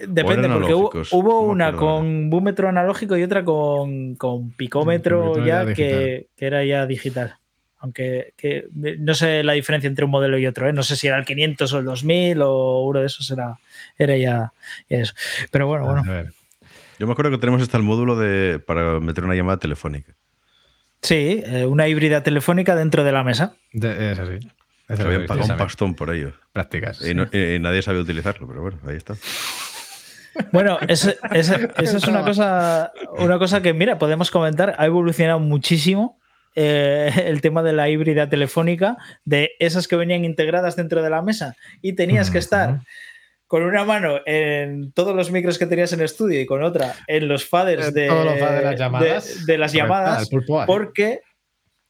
S1: Depende,
S2: eran
S1: porque hubo,
S2: no
S1: una con búmetro analógico y otra con, con picómetro
S3: Picómetro
S1: ya,
S3: ya
S1: que, que era ya digital. Aunque que, no sé la diferencia entre un modelo y otro, ¿eh? no sé si era el 500 o el 2000 o uno de esos era, era ya, ya eso. Pero bueno, bueno,
S3: A ver.
S2: Yo me acuerdo que tenemos hasta el módulo de, para meter una llamada telefónica.
S1: sí, eh, una híbrida telefónica dentro de la mesa.
S3: De- eso sí. Eso
S2: Que
S3: lo he
S2: habían pagado un pastón por ello.
S3: Prácticas.
S2: Y, no- y nadie sabía utilizarlo, pero bueno, ahí está.
S1: Bueno, esa es una cosa, una cosa que, mira, podemos comentar, ha evolucionado muchísimo eh, el tema de la híbrida telefónica, de esas que venían integradas dentro de la mesa y tenías que estar con una mano en todos los micros que tenías en estudio y con otra en los faders de,
S3: todos los faders de las llamadas.
S1: de las porque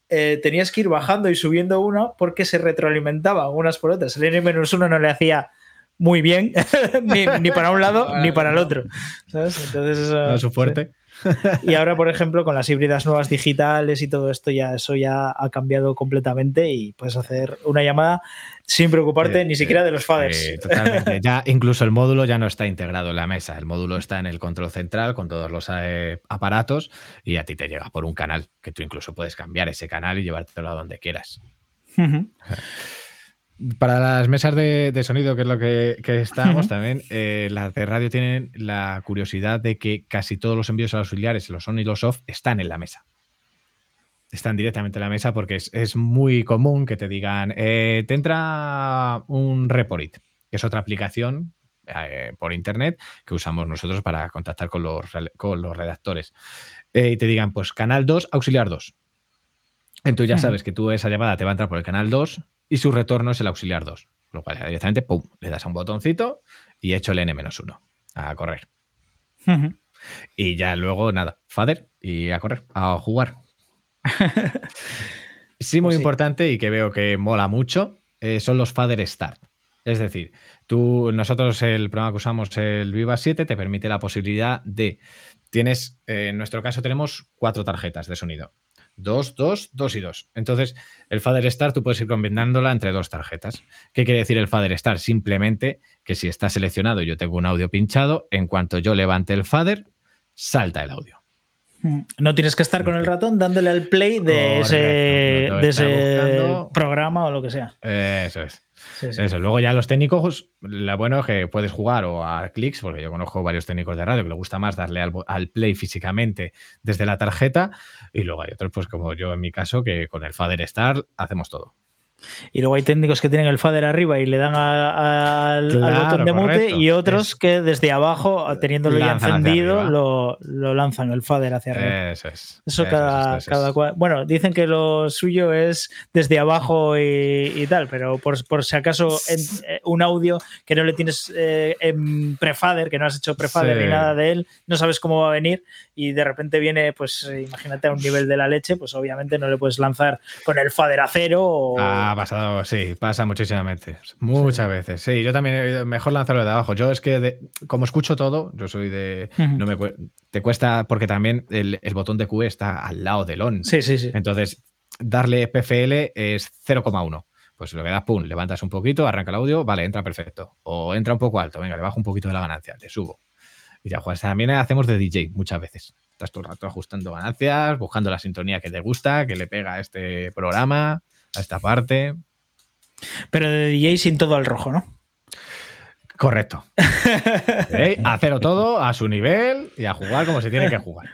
S1: eh, tenías que ir bajando y subiendo una porque se retroalimentaban unas por otras. El N-1 no le hacía muy bien, ni, ni para un lado ni para el otro. ¿sabes? Entonces, eso-
S3: No es su fuerte.
S1: y ahora, por ejemplo, con las híbridas nuevas digitales y todo esto, ya eso ya ha cambiado completamente y puedes hacer una llamada sin preocuparte
S3: Eh,
S1: ni siquiera de los faders.
S3: Eh, totalmente. Ya incluso el módulo ya no está integrado en la mesa. El módulo está en el control central con todos los eh, aparatos y a ti te llega por un canal que tú incluso puedes cambiar ese canal y llevártelo a donde quieras. Para las mesas de, de sonido, que es lo que, que estábamos también, eh, las de radio tienen la curiosidad de que casi todos los envíos auxiliares, los on y los off, están en la mesa. Están directamente en la mesa porque es, es muy común que te digan, eh, te entra un Reporit, que es otra aplicación eh, por internet que usamos nosotros para contactar con los, con los redactores. Y te digan, pues canal 2, auxiliar 2. Entonces ya sabes que tú esa llamada te va a entrar por el canal 2 y su retorno es el auxiliar 2. Lo cual directamente, pum, le das a un botoncito y hecho el N-1 a correr. Y ya luego, nada, fader y a correr, a jugar. sí, muy
S1: Pues sí.
S3: importante y que veo que mola mucho eh, son los fader start. Es decir, tú, nosotros el programa que usamos, el Viva 7, te permite la posibilidad de, tienes, eh, en nuestro caso tenemos cuatro tarjetas de sonido. Dos, dos, dos y dos. Entonces, el Fader Start tú puedes ir combinándola entre dos tarjetas. ¿Qué quiere decir el Fader Start? Simplemente que si está seleccionado y yo tengo un audio pinchado, en cuanto yo levante el Fader, salta el audio.
S1: No tienes que estar con el ratón dándole al play de
S3: Correcto,
S1: ese,
S3: no
S1: de programa o lo que sea.
S3: Eso es.
S1: Sí, sí.
S3: Eso. Luego ya los técnicos, lo bueno es que puedes jugar o a clics, porque yo conozco varios técnicos de radio que les gusta más darle al play físicamente desde la tarjeta. Y luego hay otros, pues como yo en mi caso, que con el Fader Star hacemos todo.
S1: Y luego hay técnicos que tienen el fader arriba y le dan a- a- al, botón de mute
S3: correcto.
S1: y otros
S3: Es-
S1: que desde abajo, teniéndolo ya encendido, lo, lo lanzan el fader hacia arriba.
S3: Eso es.
S1: Eso cada,
S3: es, eso
S1: cual. Bueno, dicen que lo suyo es desde abajo y, y tal, pero por, por si acaso en- eh, un audio que no le tienes eh, en prefader, que no has hecho prefader
S3: Sí.
S1: ni nada de él, no sabes cómo va a venir y de repente viene, pues imagínate a un nivel de la leche, pues obviamente no le puedes lanzar con el fader a cero o.
S3: Ha pasado, sí, pasa muchísimas veces. Muchas veces. Sí, yo también, eh, mejor lanzarlo de abajo. Yo es que, de- como escucho todo, yo soy de. No me, te cuesta, porque también el, el botón de Q está al lado del on.
S1: Sí, sí, sí.
S3: Entonces, darle PFL es 0,1. Pues lo que das, pum, levantas un poquito, arranca el audio, vale, entra perfecto. O entra un poco alto, venga, le bajo un poquito de la ganancia, te subo. Y ya juegas. También hacemos de DJ muchas veces. Estás todo el rato ajustando ganancias, buscando la sintonía que te gusta, que le pega a este programa, a esta parte.
S1: Pero de DJ sin todo al rojo, ¿no?
S3: Correcto. ¿Eh? Hacerlo todo a su nivel y a jugar como se tiene que jugar.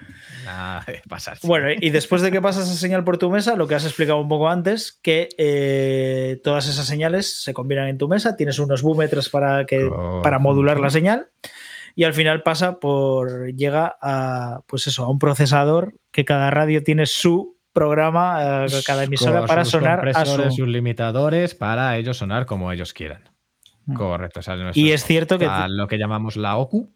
S3: Nada de pasarse.
S1: Bueno, y después de que pasas esa señal por tu mesa, lo que has explicado un poco antes, que eh, todas esas señales se combinan en tu mesa, tienes unos búmetros para, que, para modular la señal y al final pasa por, llega a, pues eso, a un procesador que cada radio tiene su programa, eh, cada emisora
S3: Con
S1: para
S3: sus
S1: sonar a su...
S3: sus limitadores para ellos sonar como ellos quieran.
S1: Mm.
S3: Correcto. o sea, nuestro-
S1: Y es cierto que...
S3: lo que llamamos la OCU,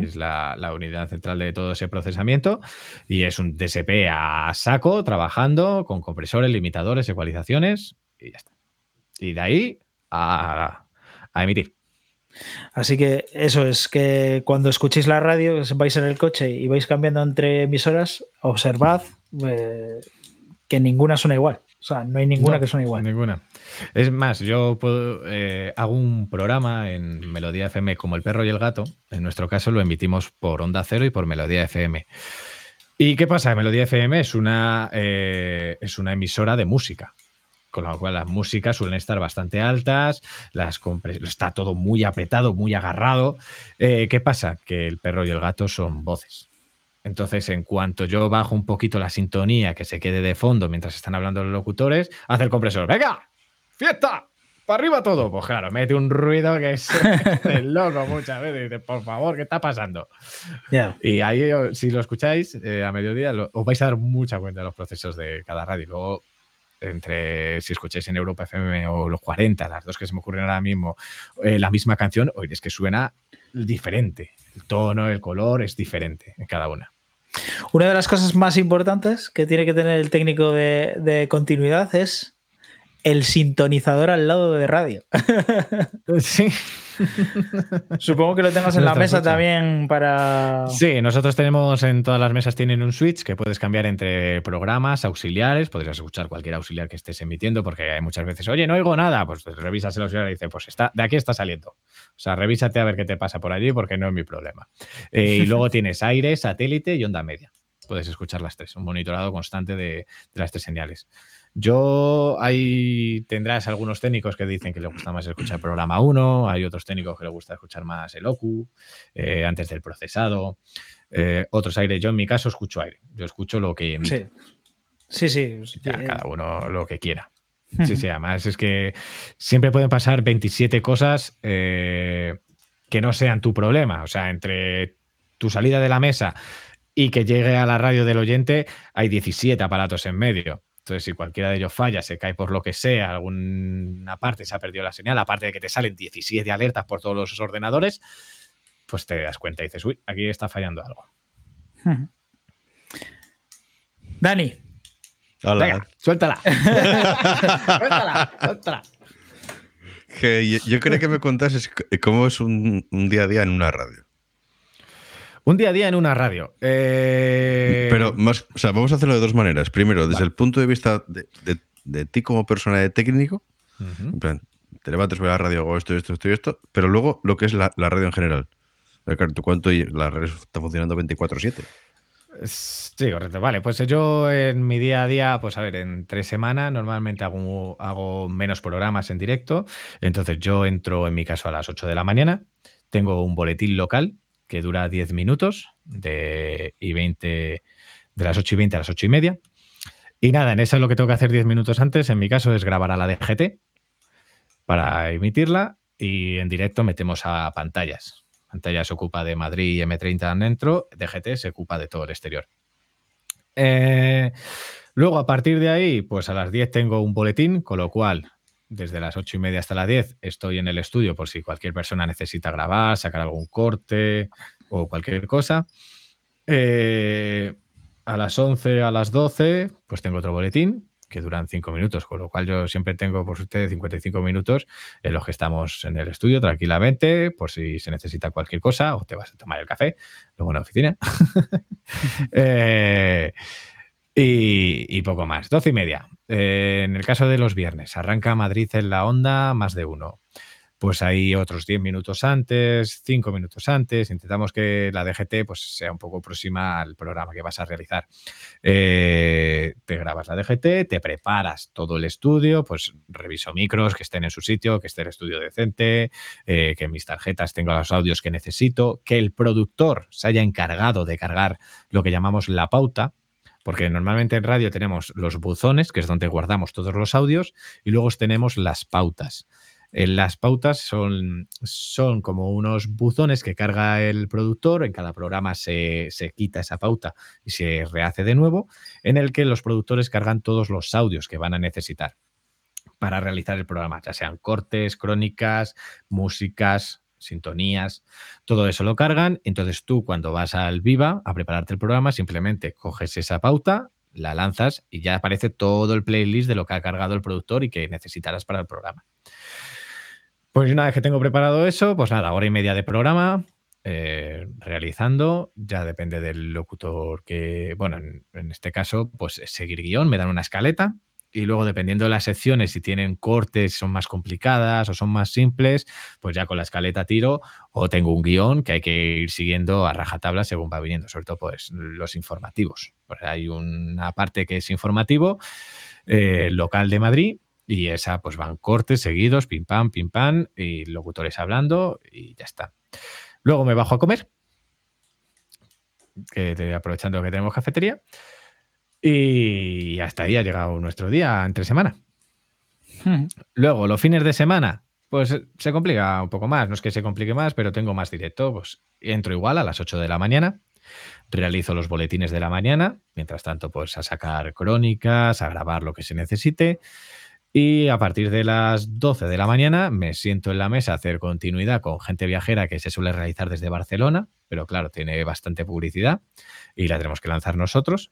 S3: es la, la unidad central de todo ese procesamiento, y es un DSP a saco, trabajando con compresores, limitadores, ecualizaciones, y ya está. Y de ahí a, a emitir.
S1: Así que eso es que cuando escuchéis la radio, vais en el coche y vais cambiando entre emisoras, observad eh, que ninguna suena igual. O sea, no hay ninguna
S3: No,
S1: que suene igual.
S3: Ninguna. Es más, yo puedo, eh, hago un programa en Melodía FM como El perro y el gato. En nuestro caso lo emitimos por Onda Cero y por Melodía FM. ¿Y qué pasa? Melodía FM es una, eh, es una emisora de música. Con lo cual las músicas suelen estar bastante altas, las está todo muy apretado, muy agarrado. Eh, ¿Qué pasa? Que el perro y el gato son voces. Entonces, en cuanto yo bajo un poquito la sintonía que se quede de fondo mientras están hablando los locutores, hace el compresor, ¡venga! ¡Fiesta! ¡Para arriba todo! Pues claro, mete un ruido que es de loco muchas veces. Dice, por favor, ¿qué está pasando? Y ahí, si lo escucháis eh, a mediodía, lo- os vais a dar mucha cuenta de los procesos de cada radio. Luego, entre si escucháis en Europa FM o los 40, las dos que se me ocurren ahora mismo, eh, la misma canción, oiréis que suena diferente. El tono, el color es diferente en cada una.
S1: Una de las cosas más importantes que tiene que tener el técnico de, de continuidad es el sintonizador al lado de radio.
S3: Sí.
S1: Supongo que lo tengas en la mesa
S3: escucha.
S1: también para.
S3: Sí, nosotros tenemos en todas las mesas tienen un switch que puedes cambiar entre programas, auxiliares, podrías escuchar cualquier auxiliar que estés emitiendo porque hay muchas veces, oye, no oigo nada, pues revisas el auxiliar y dice, pues está, de aquí está saliendo. O sea, revísate a ver qué te pasa por allí porque no es mi problema. Eh, y luego tienes aire, satélite y onda media. Puedes escuchar las tres, un monitorado constante de, de las tres señales. Yo ahí tendrás algunos técnicos que dicen que les gusta más escuchar programa 1, hay otros técnicos que les gusta escuchar más el OCU, eh, antes del procesado, eh, otros aire. Yo en mi caso escucho aire, yo escucho lo que emite.
S1: Sí. Sí, sí.
S3: Ya,
S1: Eh,
S3: cada uno lo que quiera. Sí, sí, además es que siempre pueden pasar 27 cosas eh, que no sean tu problema. O sea, entre tu salida de la mesa y que llegue a la radio del oyente, hay 17 aparatos en medio. Entonces, si cualquiera de ellos falla, se cae por lo que sea, alguna parte se ha perdido la señal, aparte de que te salen 17 alertas por todos los ordenadores, pues te das cuenta y dices, uy, aquí está fallando algo.
S1: Dani,
S2: Hola.
S3: Venga, suéltala. suéltala, suéltala.
S2: Que yo, yo quería que me contases cómo es un, un día a día en una radio.
S3: Un día a día en una radio. Eh,
S2: Pero más, o sea, vamos a hacerlo de dos maneras. Primero, desde el punto de vista de, de- de ti como persona de técnico, en plan, te levantas voy a la radio, hago esto, esto, esto y esto, pero luego lo que es la, la radio en general. Porque, Claro, ¿tú cuánto y la radio está funcionando 24-7?
S3: Sí, correcto. Vale, pues yo en mi día a día, pues a ver, en tres semanas normalmente hago, hago menos programas en directo. Entonces yo entro en mi caso a las 8 de la mañana, tengo un boletín local que dura 10 minutos de, y 20, de las 8 y 20 a las 8 y media. Y nada, en eso es lo que tengo que hacer 10 minutos antes, en mi caso es grabar a la DGT para emitirla y en directo metemos a pantallas pantalla se ocupa de Madrid y M30 dentro, DGT se ocupa de todo el exterior. Eh, luego, a partir de ahí, pues a las 10 tengo un boletín, con lo cual, desde las 8 y media hasta las 10 estoy en el estudio por si cualquier persona necesita grabar, sacar algún corte o cualquier cosa. Eh, a las 11, a las 12, pues tengo otro boletín que duran cinco minutos, con lo cual yo siempre tengo por ustedes 55 minutos en los que estamos en el estudio tranquilamente, por si se necesita cualquier cosa o te vas a tomar el café, luego en la oficina. Eh, y, poco más. Doce y media. Eh, en el caso de los viernes, arranca Madrid en la onda más de uno pues hay otros 10 minutos antes, 5 minutos antes. Intentamos que la DGT pues, sea un poco próxima al programa que vas a realizar. Eh, te grabas la DGT, te preparas todo el estudio, pues reviso micros que estén en su sitio, que esté el estudio decente, eh, que mis tarjetas tengan los audios que necesito, que el productor se haya encargado de cargar lo que llamamos la pauta, porque normalmente en radio tenemos los buzones, que es donde guardamos todos los audios, y luego tenemos las pautas. Eh, las pautas son, son como unos buzones que carga el productor, en cada programa se, quita esa pauta y se rehace de nuevo, en el que los productores cargan todos los audios que van a necesitar para realizar el programa, ya sean cortes, crónicas, músicas, sintonías, todo eso lo cargan. Entonces tú cuando vas al Viva a prepararte el programa, simplemente coges esa pauta, la lanzas y ya aparece todo el playlist de lo que ha cargado el productor y que necesitarás para el programa. Pues una vez que tengo preparado eso, pues nada, hora y media de programa, eh, realizando, ya depende del locutor que, bueno, en, este caso, pues seguir guion, me dan una escaleta y luego dependiendo de las secciones, si tienen cortes, son más complicadas o son más simples, pues ya con la escaleta tiro o tengo un guion que hay que ir siguiendo a rajatabla según va viniendo, sobre todo pues los informativos. hay una parte que es informativo, eh, local de Madrid, y esa, pues van cortes seguidos, pim pam, pim pam, y locutores hablando y ya está. Luego me bajo a comer, que aprovechando que tenemos cafetería. Y hasta ahí ha llegado nuestro día entre semana. Hmm. Luego, los fines de semana, pues se complica un poco más. No es que se complique más, pero tengo más directo. Pues entro igual a las 8 de la mañana, realizo los boletines de la mañana. Mientras tanto, pues a sacar crónicas, a grabar lo que se necesite. Y a partir de las 12 de la mañana me siento en la mesa a hacer continuidad con gente viajera que se suele realizar desde Barcelona, pero claro, tiene bastante publicidad y la tenemos que lanzar nosotros.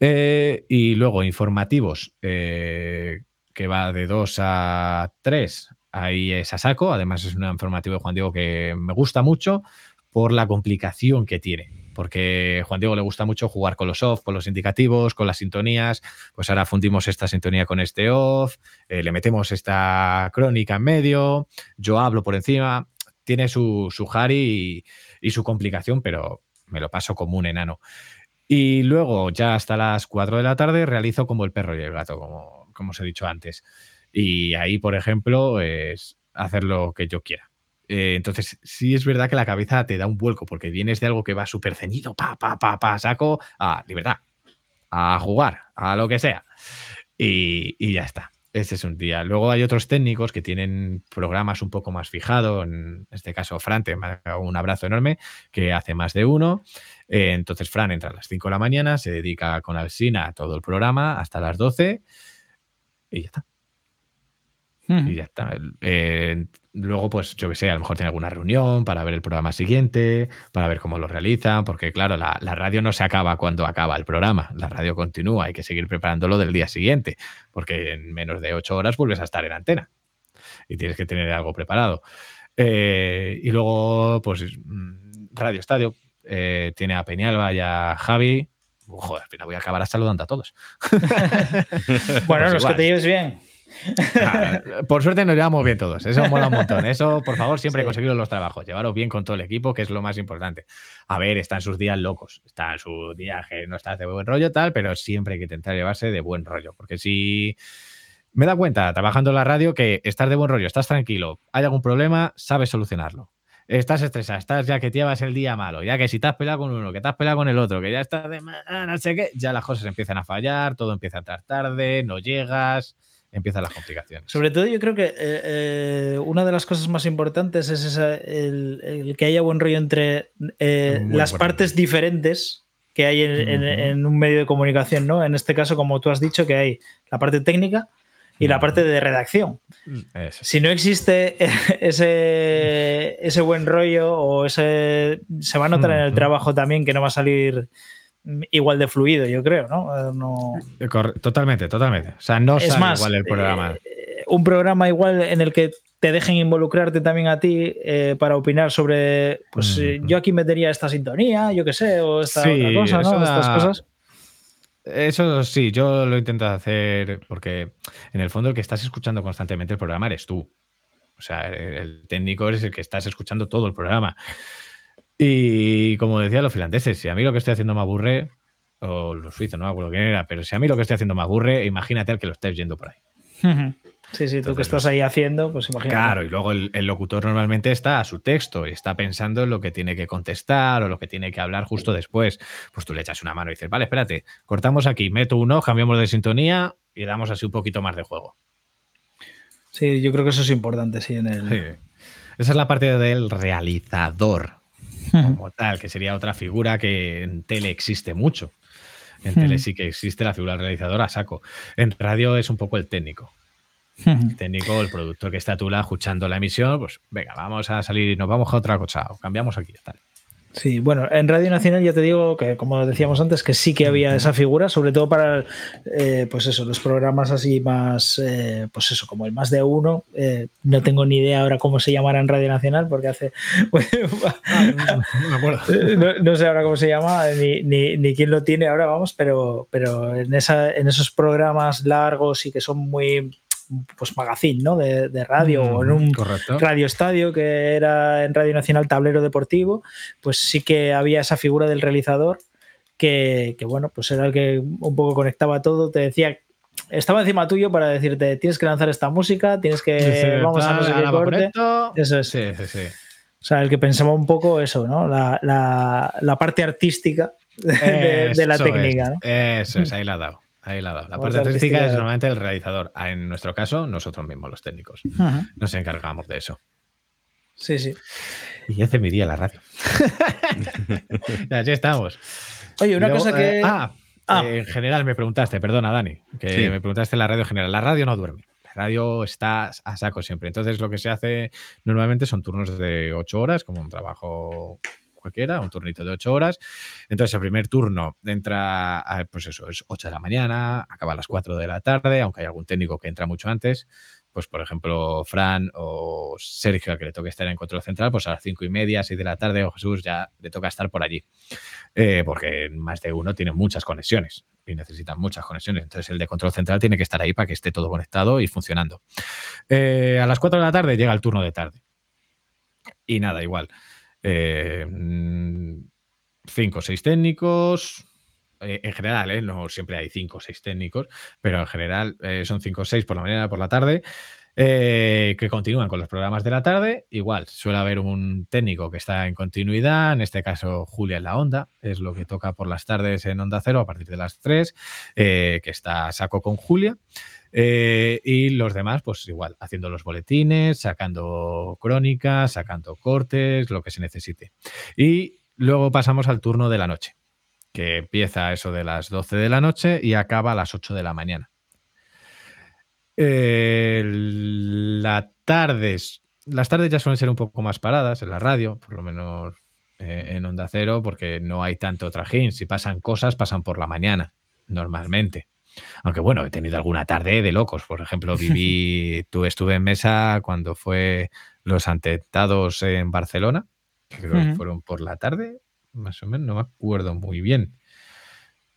S3: Eh, y luego informativos, eh, que va de 2 a 3, ahí es a saco. Además es un informativo de Juan Diego que me gusta mucho por la complicación que tiene porque Juan Diego le gusta mucho jugar con los off, con los indicativos, con las sintonías. Pues ahora fundimos esta sintonía con este off, eh, le metemos esta crónica en medio, yo hablo por encima. Tiene su, su y, su complicación, pero me lo paso como un enano. Y luego, ya hasta las 4 de la tarde, realizo como el perro y el gato, como, como os he dicho antes. Y ahí, por ejemplo, es hacer lo que yo quiera. Eh, entonces, sí es verdad que la cabeza te da un vuelco porque vienes de algo que va súper ceñido, pa, pa, pa, pa, saco a libertad, a jugar, a lo que sea. Y, ya está. Ese es un día. Luego hay otros técnicos que tienen programas un poco más fijados. En este caso, Fran, te manda un abrazo enorme, que hace más de uno. Eh, entonces, Fran entra a las 5 de la mañana, se dedica con Alsina a todo el programa hasta las 12 y ya está. Y ya está. Eh, luego, pues yo que sé, a lo mejor tiene alguna reunión para ver el programa siguiente, para ver cómo lo realizan, porque claro, la, radio no se acaba cuando acaba el programa, la radio continúa, hay que seguir preparándolo del día siguiente, porque en menos de ocho horas vuelves a estar en antena y tienes que tener algo preparado. Eh, y luego, pues mm, Radio Estadio eh, tiene a Peñalba y a Javi. Joder, voy a acabar saludando a todos.
S1: bueno, los que te lleves bien.
S3: Ah, por suerte nos llevamos bien todos. Eso mola un montón. Eso, por favor, siempre sí. conseguiros los trabajos. Llevaros bien con todo el equipo, que es lo más importante. A ver, están sus días locos. Está en su día que no está de buen rollo, tal, pero siempre hay que intentar llevarse de buen rollo. Porque si me da cuenta, trabajando en la radio, que estás de buen rollo, estás tranquilo, hay algún problema, sabes solucionarlo. Estás estresado, estás ya que te llevas el día malo, ya que si te has peleado con uno, que te has peleado con el otro, que ya estás de no sé qué, ya las cosas empiezan a fallar, todo empieza a entrar tarde, no llegas, empiezan las complicaciones.
S1: Sobre todo yo creo que eh, eh, una de las cosas más importantes es esa, el, el, que haya buen rollo entre eh, las partes diferentes que hay en, uh -huh. en, en, un medio de comunicación, ¿no? En este caso, como tú has dicho, que hay la parte técnica y la parte de redacción. Eso. Si no existe ese, ese buen rollo o ese... Se va a notar en el trabajo también que no va a salir igual de fluido, yo creo, ¿no? no...
S3: Totalmente, totalmente. O sea, no
S1: es
S3: sale
S1: más,
S3: igual el programa.
S1: Eh, un programa igual en el que te dejen involucrarte también a ti eh, para opinar sobre, pues mm yo aquí metería esta sintonía, yo qué sé, o esta
S3: sí,
S1: otra cosa, ¿no?
S3: Da...
S1: Estas cosas.
S3: Eso sí, yo lo intento hacer porque en el fondo el que estás escuchando constantemente el programa eres tú. O sea, el técnico es el que estás escuchando todo el programa. Y como decía los finlandeses, si a mí lo que estoy haciendo me aburre, o los suizos, no me acuerdo quién era, pero si a mí lo que estoy haciendo me aburre, imagínate al que lo estés yendo por ahí.
S1: Sí, sí, tú que estás ahí haciendo, pues imagínate.
S3: Claro, y luego el, el, locutor normalmente está a su texto y está pensando en lo que tiene que contestar o lo que tiene que hablar justo después. Pues tú le echas una mano y dices, vale, espérate, cortamos aquí, meto uno, cambiamos de sintonía y damos así un poquito más de juego.
S1: Sí, yo creo que eso es importante, sí, en el...
S3: Sí. Esa es la parte del realizador, como tal, que sería otra figura que en tele existe mucho. En tele sí que existe la figura del realizador a saco. En radio es un poco el técnico. El técnico, el productor que está a tu lado escuchando la emisión, pues venga, vamos a salir y nos vamos a otra cosa, o cambiamos aquí, tal.
S1: Sí, bueno, en Radio Nacional ya te digo que, como decíamos antes, que sí que había esa figura, sobre todo para, eh, pues eso, los programas así más, eh, pues eso, como el más de uno. Eh, no tengo ni idea ahora cómo se llamará en Radio Nacional, porque hace.
S3: ah, no,
S1: sé ahora cómo se llama, ni, ni, ni, quién lo tiene ahora, vamos, pero, pero en, esa, en esos programas largos y que son muy pues magazine ¿no? de, de radio mm, o en un
S3: correcto.
S1: radio estadio que era en Radio Nacional Tablero Deportivo, pues sí que había esa figura del realizador que, que, bueno, pues era el que un poco conectaba todo, te decía estaba encima tuyo para decirte tienes que lanzar esta música, tienes que
S3: sí,
S1: vamos a no sé qué corte. Eso es.
S3: Sí, sí, sí.
S1: O sea, el que pensaba un poco eso, ¿no? La, la, la parte artística de, de la técnica.
S3: Es,
S1: ¿no?
S3: Eso es, ahí la ha dado. Ahí la, la parte artística es normalmente el realizador. En nuestro caso, nosotros mismos, los técnicos. Nos encargamos de eso.
S1: Sí, sí.
S3: Y hace mi día la radio. Así estamos.
S1: Oye, una Luego, cosa que.
S3: Eh, ah, ah. Eh, en general me preguntaste, perdona, Dani, que sí. me preguntaste en la radio en general. La radio no duerme. La radio está a saco siempre. Entonces, lo que se hace normalmente son turnos de ocho horas, como un trabajo cualquiera, un turnito de ocho horas. Entonces, el primer turno entra, a, pues eso, es 8 de la mañana, acaba a las 4 de la tarde, aunque hay algún técnico que entra mucho antes. Pues, por ejemplo, Fran o Sergio, al que le toque estar en control central, pues a las cinco y media, 6 de la tarde, o Jesús ya le toca estar por allí. Eh, porque más de uno tiene muchas conexiones y necesitan muchas conexiones. Entonces, el de control central tiene que estar ahí para que esté todo conectado y funcionando. Eh, a las 4 de la tarde llega el turno de tarde. Y nada, igual eh, cinco o seis técnicos. Eh, en general, eh, no siempre hay cinco o seis técnicos, pero en general son cinco o seis por la mañana por la tarde. Que continúan con los programas de la tarde. Igual, suele haber un técnico que está en continuidad, en este caso Julia en la Onda, es lo que toca por las tardes en Onda Cero a partir de las 3, eh, que está saco con Julia. Eh, y los demás, pues igual, haciendo los boletines, sacando crónicas, sacando cortes, lo que se necesite. Y luego pasamos al turno de la noche, que empieza eso de las 12 de la noche y acaba a las 8 de la mañana. Eh, la tardes, las tardes ya suelen ser un poco más paradas en la radio, por lo menos eh, en Onda Cero, porque no hay tanto trajín. Si pasan cosas, pasan por la mañana, normalmente. Aunque bueno, he tenido alguna tarde de locos. Por ejemplo, viví, tú estuve en mesa cuando fue los atentados en Barcelona, que creo uh -huh. que fueron por la tarde, más o menos, no me acuerdo muy bien.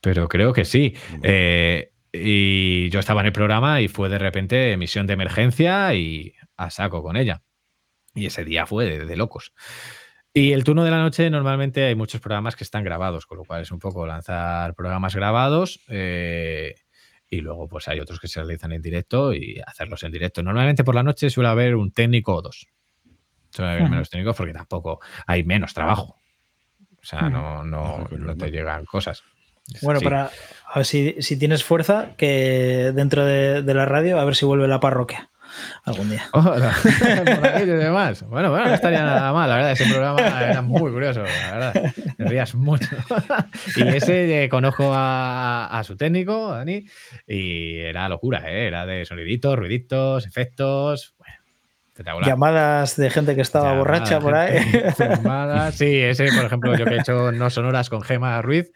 S3: Pero creo que sí. Eh, Y yo estaba en el programa y fue de repente emisión de emergencia y a saco con ella. Y ese día fue de, locos. Y el turno de la noche normalmente hay muchos programas que están grabados, con lo cual es un poco lanzar programas grabados eh, y luego pues hay otros que se realizan en directo y hacerlos en directo. Normalmente por la noche suele haber un técnico o dos. Suele haber menos técnicos porque tampoco hay menos trabajo. O sea, no, no, no te llegan cosas.
S1: Bueno, para a ver si, si, tienes fuerza, que dentro de, de, la radio, a ver si vuelve la parroquia algún día.
S3: Bueno, bueno, no estaría nada mal, la verdad. Ese programa era muy curioso, la verdad. Me rías mucho. y ese eh, conozco a, a, su técnico, Dani, y era locura, ¿eh? Era de soniditos, ruiditos, efectos.
S1: Llamadas de gente que estaba borracha por ahí.
S3: Sí, ese, por ejemplo, yo que he hecho no sonoras con Gema Ruiz,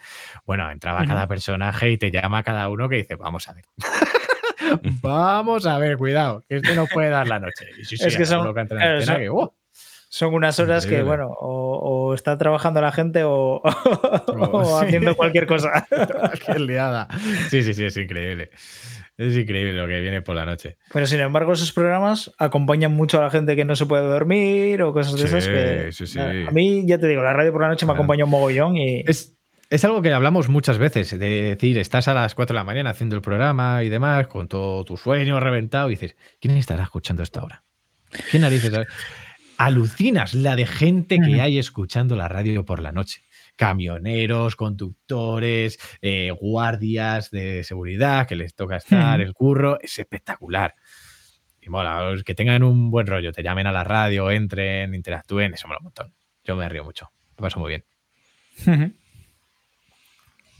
S3: bueno, entraba cada personaje y te llama cada uno que dice, vamos a ver. vamos a ver, cuidado, que este no puede dar la noche.
S1: es que son, ¡oh! son, unas horas que, bueno, o, está trabajando la gente o, haciendo cualquier cosa.
S3: Qué liada. Sí, sí, sí, es increíble. Es increíble lo que viene por la noche.
S1: Pero sin embargo, esos programas acompañan mucho a la gente que no se puede dormir o cosas de esas. Que,
S3: sí, sí.
S1: A mí, ya te digo, la radio por la noche me acompaña un mogollón y.
S3: Es, es algo que hablamos muchas veces, de decir, estás a las 4 de la mañana haciendo el programa y demás, con todo tu sueño reventado, y dices, ¿quién estará escuchando esta hora? ¿Qué narices? Alucinas la de gente que hay escuchando la radio por la noche. Camioneros, conductores, eh, guardias de seguridad que les toca estar, el curro, es espectacular. Y mola, que tengan un buen rollo, te llamen a la radio, entren, interactúen, eso mola un montón. Yo me río mucho, me paso muy bien.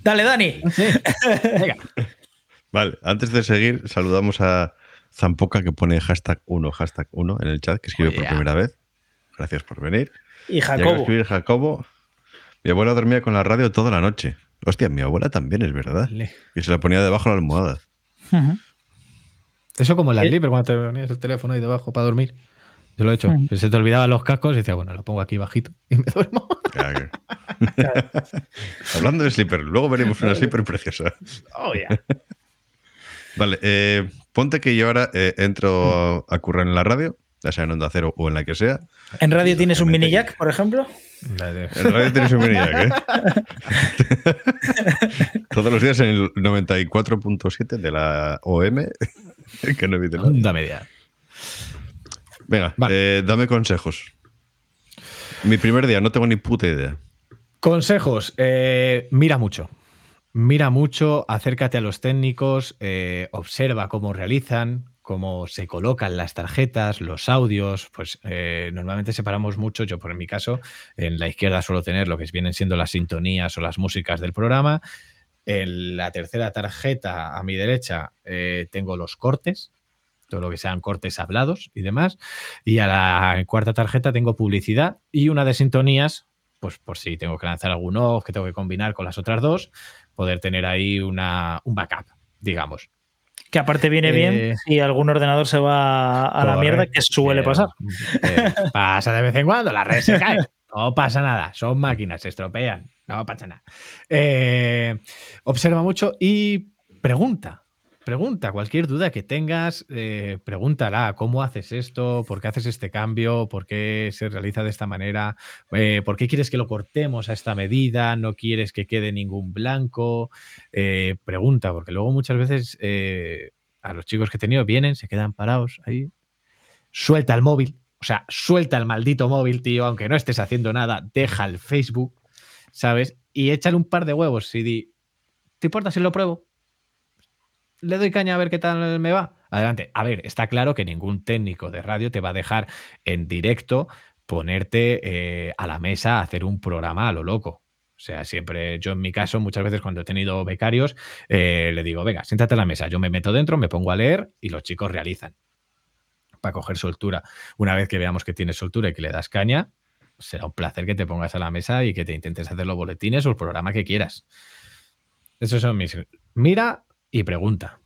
S1: Dale, Dani.
S2: Venga. Vale, antes de seguir, saludamos a Zampoca que pone hashtag 1, hashtag 1 en el chat, que escribe por primera vez. Gracias por venir.
S1: Y Jacobo.
S2: Y Jacobo. Mi abuela dormía con la radio toda la noche. Hostia, mi abuela también, es verdad. Y se la ponía debajo de la almohada.
S3: Eso como en la Sleeper, cuando te ponías el teléfono ahí debajo para dormir. Yo lo he hecho. Mm. Se te olvidaban los cascos y decía, bueno, lo pongo aquí bajito y me duermo.
S2: Hablando de slipper, luego veremos una slipper preciosa.
S3: Oh, yeah.
S2: Vale, eh, ponte que yo ahora eh, entro a, currar en la radio, ya sea en Onda Cero o en la que sea.
S1: ¿En radio tienes un mini jack, por ejemplo?
S2: En radio tienes un mini jack, ¿eh? Todos los días en el 94.7 de la OM, que no evite.
S3: Onda media.
S2: Venga, eh, dame consejos. Mi primer día, no tengo ni puta idea.
S3: Consejos, eh, mira mucho. Mira mucho, acércate a los técnicos, eh, observa cómo realizan, cómo se colocan las tarjetas, los audios. Pues normalmente separamos mucho. Yo, por mi caso, en la izquierda suelo tener lo que vienen siendo las sintonías o las músicas del programa. En la tercera tarjeta, a mi derecha, tengo los cortes, todo lo que sean cortes hablados y demás. Y a la cuarta tarjeta tengo publicidad y una de sintonías, pues por si tengo que lanzar algún off que tengo que combinar con las otras dos, poder tener ahí una, un backup, digamos.
S1: Que aparte viene bien eh, si algún ordenador se va a la mierda, que suele pasar.
S3: Eh, pasa de vez en cuando, la red se cae. No pasa nada, son máquinas, se estropean, no pasa nada. Eh, observa mucho y pregunta. Pregunta, cualquier duda que tengas, eh, pregúntala, ¿cómo haces esto? ¿Por qué haces este cambio? ¿Por qué se realiza de esta manera? Eh, ¿Por qué quieres que lo cortemos a esta medida? ¿No quieres que quede ningún blanco? Eh, pregunta, porque luego muchas veces a los chicos que he tenido vienen, se quedan parados ahí, suelta el móvil, o sea, suelta el maldito móvil, tío, aunque no estés haciendo nada, deja el Facebook, ¿sabes? Y échale un par de huevos y ¿te importa si lo pruebo? Le doy caña a ver qué tal me va. Adelante. A ver, está claro que ningún técnico de radio te va a dejar en directo ponerte eh, a la mesa a hacer un programa a lo loco. O sea, siempre, yo en mi caso, muchas veces cuando he tenido becarios, eh, le digo, venga, siéntate a la mesa, yo me meto dentro, me pongo a leer y los chicos realizan para coger soltura. Una vez que veamos que tienes soltura y que le das caña, será un placer que te pongas a la mesa y que te intentes hacer los boletines o el programa que quieras. Esos son mis... Mira y pregunta.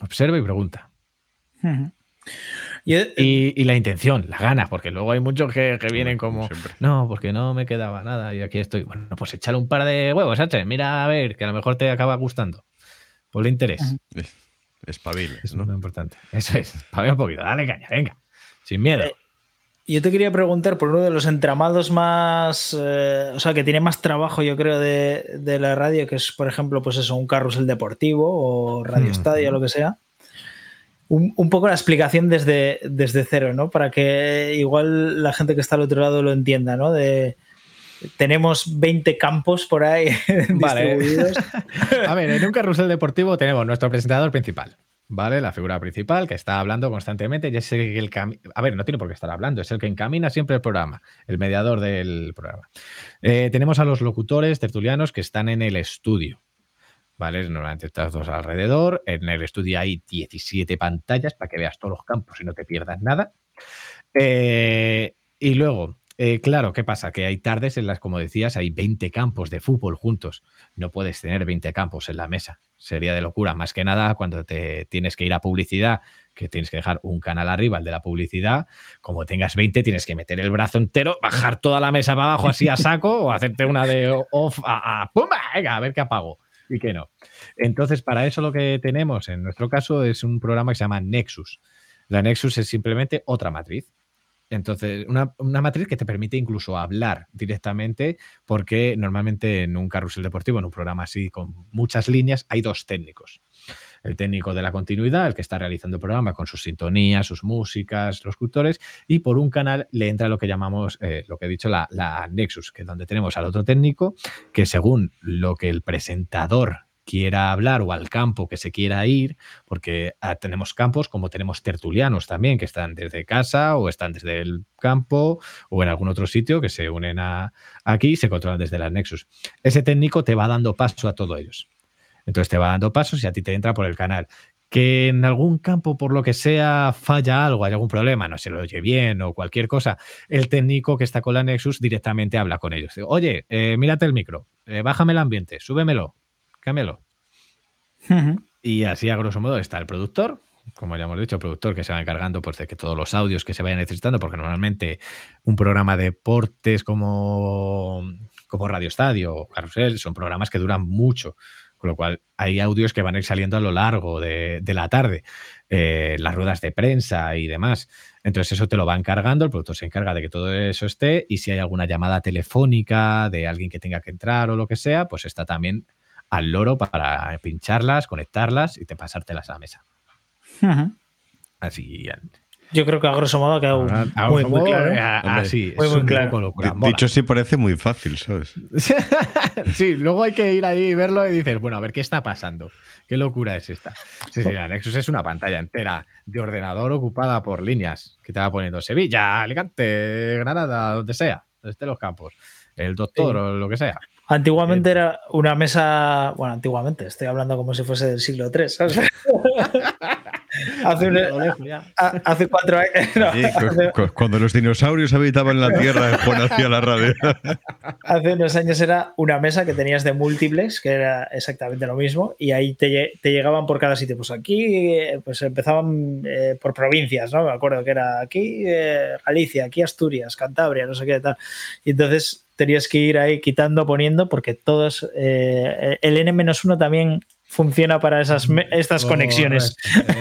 S3: Observa y pregunta. y, la intención, la ganas, porque luego hay muchos que, vienen como, no, porque no me quedaba nada y aquí estoy. Bueno, pues échale un par de huevos, H. Mira a ver, que a lo mejor te acaba gustando. Ponle interés.
S2: Espabiles,
S3: Es
S2: ¿no?
S3: muy importante. Eso es. Espabila un poquito. Dale caña, venga. Sin miedo.
S1: Eh, Yo te quería preguntar por uno de los entramados más, eh, o sea, que tiene más trabajo, yo creo, de, de la radio, que es, por ejemplo, pues eso, un carrusel deportivo o radio estadio, lo que sea. Un, un poco la explicación desde, desde cero, ¿no? Para que igual la gente que está al otro lado lo entienda, ¿no? De, tenemos 20 campos por ahí
S3: Vale.
S1: distribuidos.
S3: A ver, en un carrusel deportivo tenemos nuestro presentador principal, ¿vale? La figura principal que está hablando constantemente y es el que A ver, no tiene por qué estar hablando, es el que encamina siempre el programa, el mediador del programa. Eh, tenemos a los locutores tertulianos que están en el estudio, ¿vale? Normalmente estás dos alrededor. En el estudio hay 17 pantallas para que veas todos los campos y no te pierdas nada. Eh, y luego, eh, claro, ¿qué pasa? Que hay tardes en las, como decías, hay 20 campos de fútbol juntos. No puedes tener 20 campos en la mesa. Sería de locura. Más que nada cuando te tienes que ir a publicidad, que tienes que dejar un canal arriba, el de la publicidad. Como tengas 20, tienes que meter el brazo entero, bajar toda la mesa para abajo así a saco o hacerte una de off a, a a ver qué apago y qué no. Entonces, para eso lo que tenemos en nuestro caso es un programa que se llama Nexus. La Nexus es simplemente otra matriz. Entonces, una, una, matriz que te permite incluso hablar directamente, porque normalmente en un carrusel deportivo, en un programa así con muchas líneas, hay dos técnicos. El técnico de la continuidad, el que está realizando el programa con sus sintonías, sus músicas, los cultores, y por un canal le entra lo que llamamos, eh, lo que he dicho, la, la Nexus, que es donde tenemos al otro técnico, que según lo que el presentador quiera hablar o al campo que se quiera ir, porque ah, tenemos campos como tenemos tertulianos también, que están desde casa o están desde el campo o en algún otro sitio que se unen a aquí y se controlan desde la Nexus. Ese técnico te va dando paso a todos ellos. Entonces te va dando pasos y a ti te entra por el canal. Que en algún campo, por lo que sea, falla algo, hay algún problema, no se lo oye bien o cualquier cosa, el técnico que está con la Nexus directamente habla con ellos. Oye, eh, mírate el micro, eh, bájame el ambiente, súbemelo, Uh -huh. Y así, a grosso modo, está el productor, como ya hemos dicho, el productor que se va encargando pues, de que todos los audios que se vayan necesitando, porque normalmente un programa de deportes como, como Radio Estadio o Carrusel son programas que duran mucho. Con lo cual, hay audios que van a ir saliendo a lo largo de, de la tarde, eh, las ruedas de prensa y demás. Entonces, eso te lo va encargando, el productor se encarga de que todo eso esté y si hay alguna llamada telefónica de alguien que tenga que entrar o lo que sea, pues está también al loro para pincharlas, conectarlas y te pasártelas a la mesa. Así.
S1: Yo creo que a grosso modo ha quedado
S3: a,
S1: muy, muy claro. ¿eh?
S3: Así,
S1: muy, muy claro.
S2: Locura, Dicho sí parece muy fácil, ¿sabes?
S3: sí, luego hay que ir ahí y verlo y dices, bueno, a ver qué está pasando. ¿Qué locura es esta? Sí, sí, la Nexus es una pantalla entera de ordenador ocupada por líneas que te va poniendo Sevilla, Alicante, Granada, donde sea, donde estén los campos, el doctor sí. o lo que sea.
S1: Antiguamente era una mesa, bueno, antiguamente, estoy hablando como si fuese del siglo III, ¿sabes? hace, un, hace, cuatro años. No,
S2: sí, hace, cuando los dinosaurios habitaban la Tierra, Juan hacía la radio.
S1: hace unos años era una mesa que tenías de múltiples, que era exactamente lo mismo, y ahí te, te llegaban por cada sitio. Pues aquí pues empezaban eh, por provincias, ¿no? Me acuerdo que era aquí eh, Galicia, aquí Asturias, Cantabria, no sé qué tal. Y entonces tenías que ir ahí quitando, poniendo, porque todos, eh, el N-1 también funciona para esas estas oh, conexiones.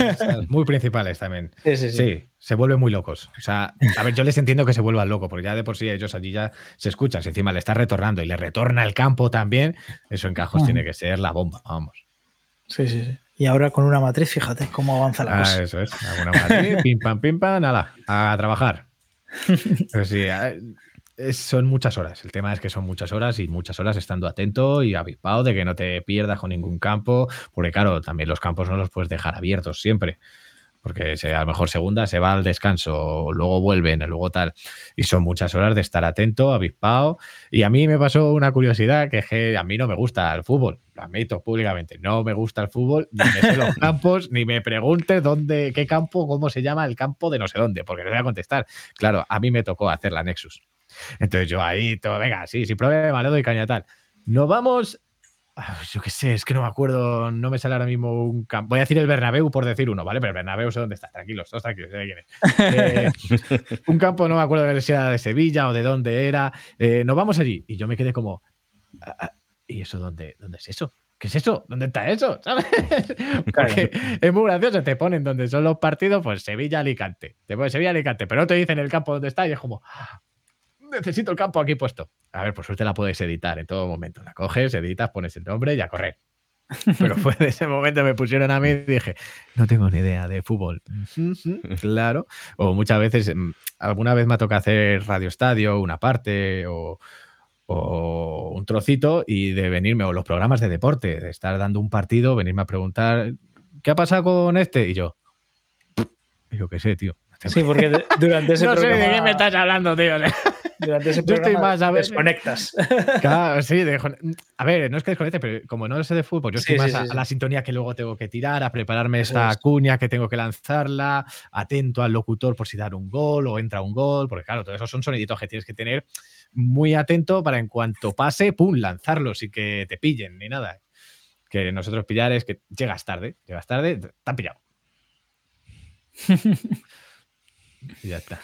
S3: Muy principales también.
S1: Sí, sí, sí,
S3: sí. se vuelven muy locos. O sea, a ver, yo les entiendo que se vuelvan locos, porque ya de por sí ellos allí ya se escuchan. Si encima le está retornando y le retorna el campo también, eso en cajos -huh. tiene que ser la bomba, vamos.
S1: Sí, sí, sí. Y ahora con una matriz, fíjate cómo avanza la
S3: ah,
S1: cosa.
S3: Eso es, una matriz, pim pam, pim pam, nada, a trabajar. Pero sí, es, son muchas horas. El tema es que son muchas horas y muchas horas estando atento y avispado de que no te pierdas con ningún campo, porque claro, también los campos no los puedes dejar abiertos siempre, porque a lo mejor segunda se va al descanso, luego vuelven, luego tal, y son muchas horas de estar atento, avispado. Y a mí me pasó una curiosidad que, es que a mí no me gusta el fútbol, lo admito públicamente, no me gusta el fútbol, ni me sé los campos, ni me preguntes dónde, qué campo, cómo se llama el campo de no sé dónde, porque no voy a contestar. Claro, a mí me tocó hacer la Nexus. Entonces yo ahí, todo, venga, sí, sin problema, le doy caña tal. Nos vamos, yo qué sé, es que no me acuerdo, no me sale ahora mismo un campo. Voy a decir el Bernabéu por decir uno, ¿vale? Pero el Bernabéu sé dónde está, tranquilos, todos tranquilos, sé quién es. Eh, un campo, no me acuerdo si era de Sevilla o de dónde era. Eh, nos vamos allí. Y yo me quedé como, ah, ¿y eso dónde, dónde es eso? ¿Qué es eso? ¿Dónde está eso? ¿Sabes? Porque es muy gracioso. Te ponen donde son los partidos, pues Sevilla-Alicante. Te ponen Sevilla-Alicante, pero no te dicen el campo donde está y es como, ah, necesito el campo aquí puesto. A ver, por suerte la puedes editar en todo momento. La coges, editas, pones el nombre y a correr. Pero fue de ese momento me pusieron a mí y dije, no tengo ni idea de fútbol. claro. O muchas veces, mm, alguna vez me ha tocado hacer Radio Estadio, una parte, o, o un trocito y de venirme, o los programas de deporte, de estar dando un partido, venirme a preguntar, ¿qué ha pasado con este? Y yo, yo qué sé, tío.
S1: Sí, porque durante ese
S3: no
S1: programa...
S3: sé de qué me estás hablando, tío.
S1: Durante ese
S3: Yo estoy
S1: programa
S3: más a ver-
S1: desconectas.
S3: Claro, sí, a ver, no es que desconecte, pero como no sé de fútbol, yo estoy
S1: Sí,
S3: más
S1: sí,
S3: a,
S1: sí,
S3: a la sintonía que luego tengo que tirar, a prepararme esta
S1: es.
S3: cuña que tengo que lanzarla, atento al locutor por si dar un gol o entra un gol, porque claro, todo eso son soniditos que tienes que tener muy atento para en cuanto pase, pum, lanzarlos y que te pillen, ni nada. Que nosotros pillar es que llegas tarde, llegas tarde, te han pillado. y ya está.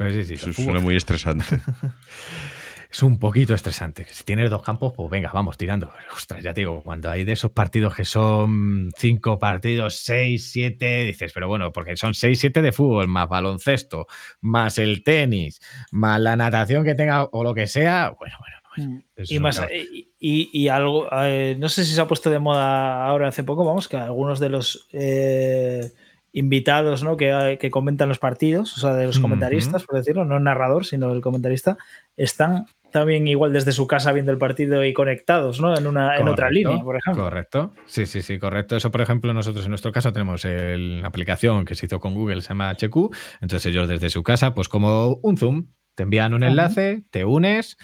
S3: Pero sí, sí,
S2: Eso
S3: el
S2: suena
S3: fútbol
S2: muy estresante.
S3: es un poquito estresante. Si tienes dos campos, pues venga, vamos tirando. Ostras, ya te digo, cuando hay de esos partidos que son cinco partidos, seis, siete, dices, pero bueno, porque son seis, siete de fútbol, más baloncesto, más el tenis, más la natación que tenga o lo que sea, bueno, bueno. bueno, eso
S1: Y,
S3: es
S1: más, y, y- y algo, eh, no sé si se ha puesto de moda ahora hace poco, vamos, que algunos de los eh, invitados ¿no? que, que comentan los partidos, o sea, de los comentaristas, por decirlo, no el narrador, sino el comentarista, están también igual desde su casa viendo el partido y conectados, ¿no? En, una, en otra línea, por ejemplo.
S3: Correcto. Sí, sí, sí, correcto. Eso, por ejemplo, nosotros en nuestro caso tenemos la aplicación que se hizo con Google, se llama HQ. Entonces ellos desde su casa, pues como un Zoom, te envían un enlace, te unes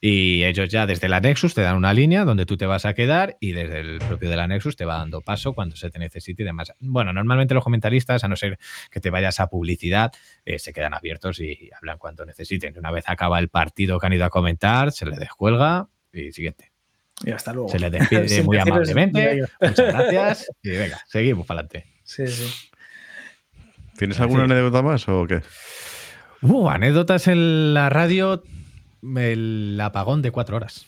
S3: y ellos ya desde la Nexus te dan una línea donde tú te vas a quedar y desde el propio de la Nexus te va dando paso cuando se te necesite y demás. Bueno, normalmente los comentaristas, a no ser que te vayas a publicidad, eh, se quedan abiertos y hablan cuando necesiten. Una vez acaba el partido que han ido a comentar, se les descuelga y siguiente.
S1: Y hasta luego.
S3: Se les despide muy amablemente. Muchas gracias. Y venga, seguimos para adelante.
S1: Sí, sí.
S2: ¿Tienes alguna
S3: Sí.
S2: anécdota más o qué?
S3: Uh, anécdotas en la radio. El apagón de cuatro horas.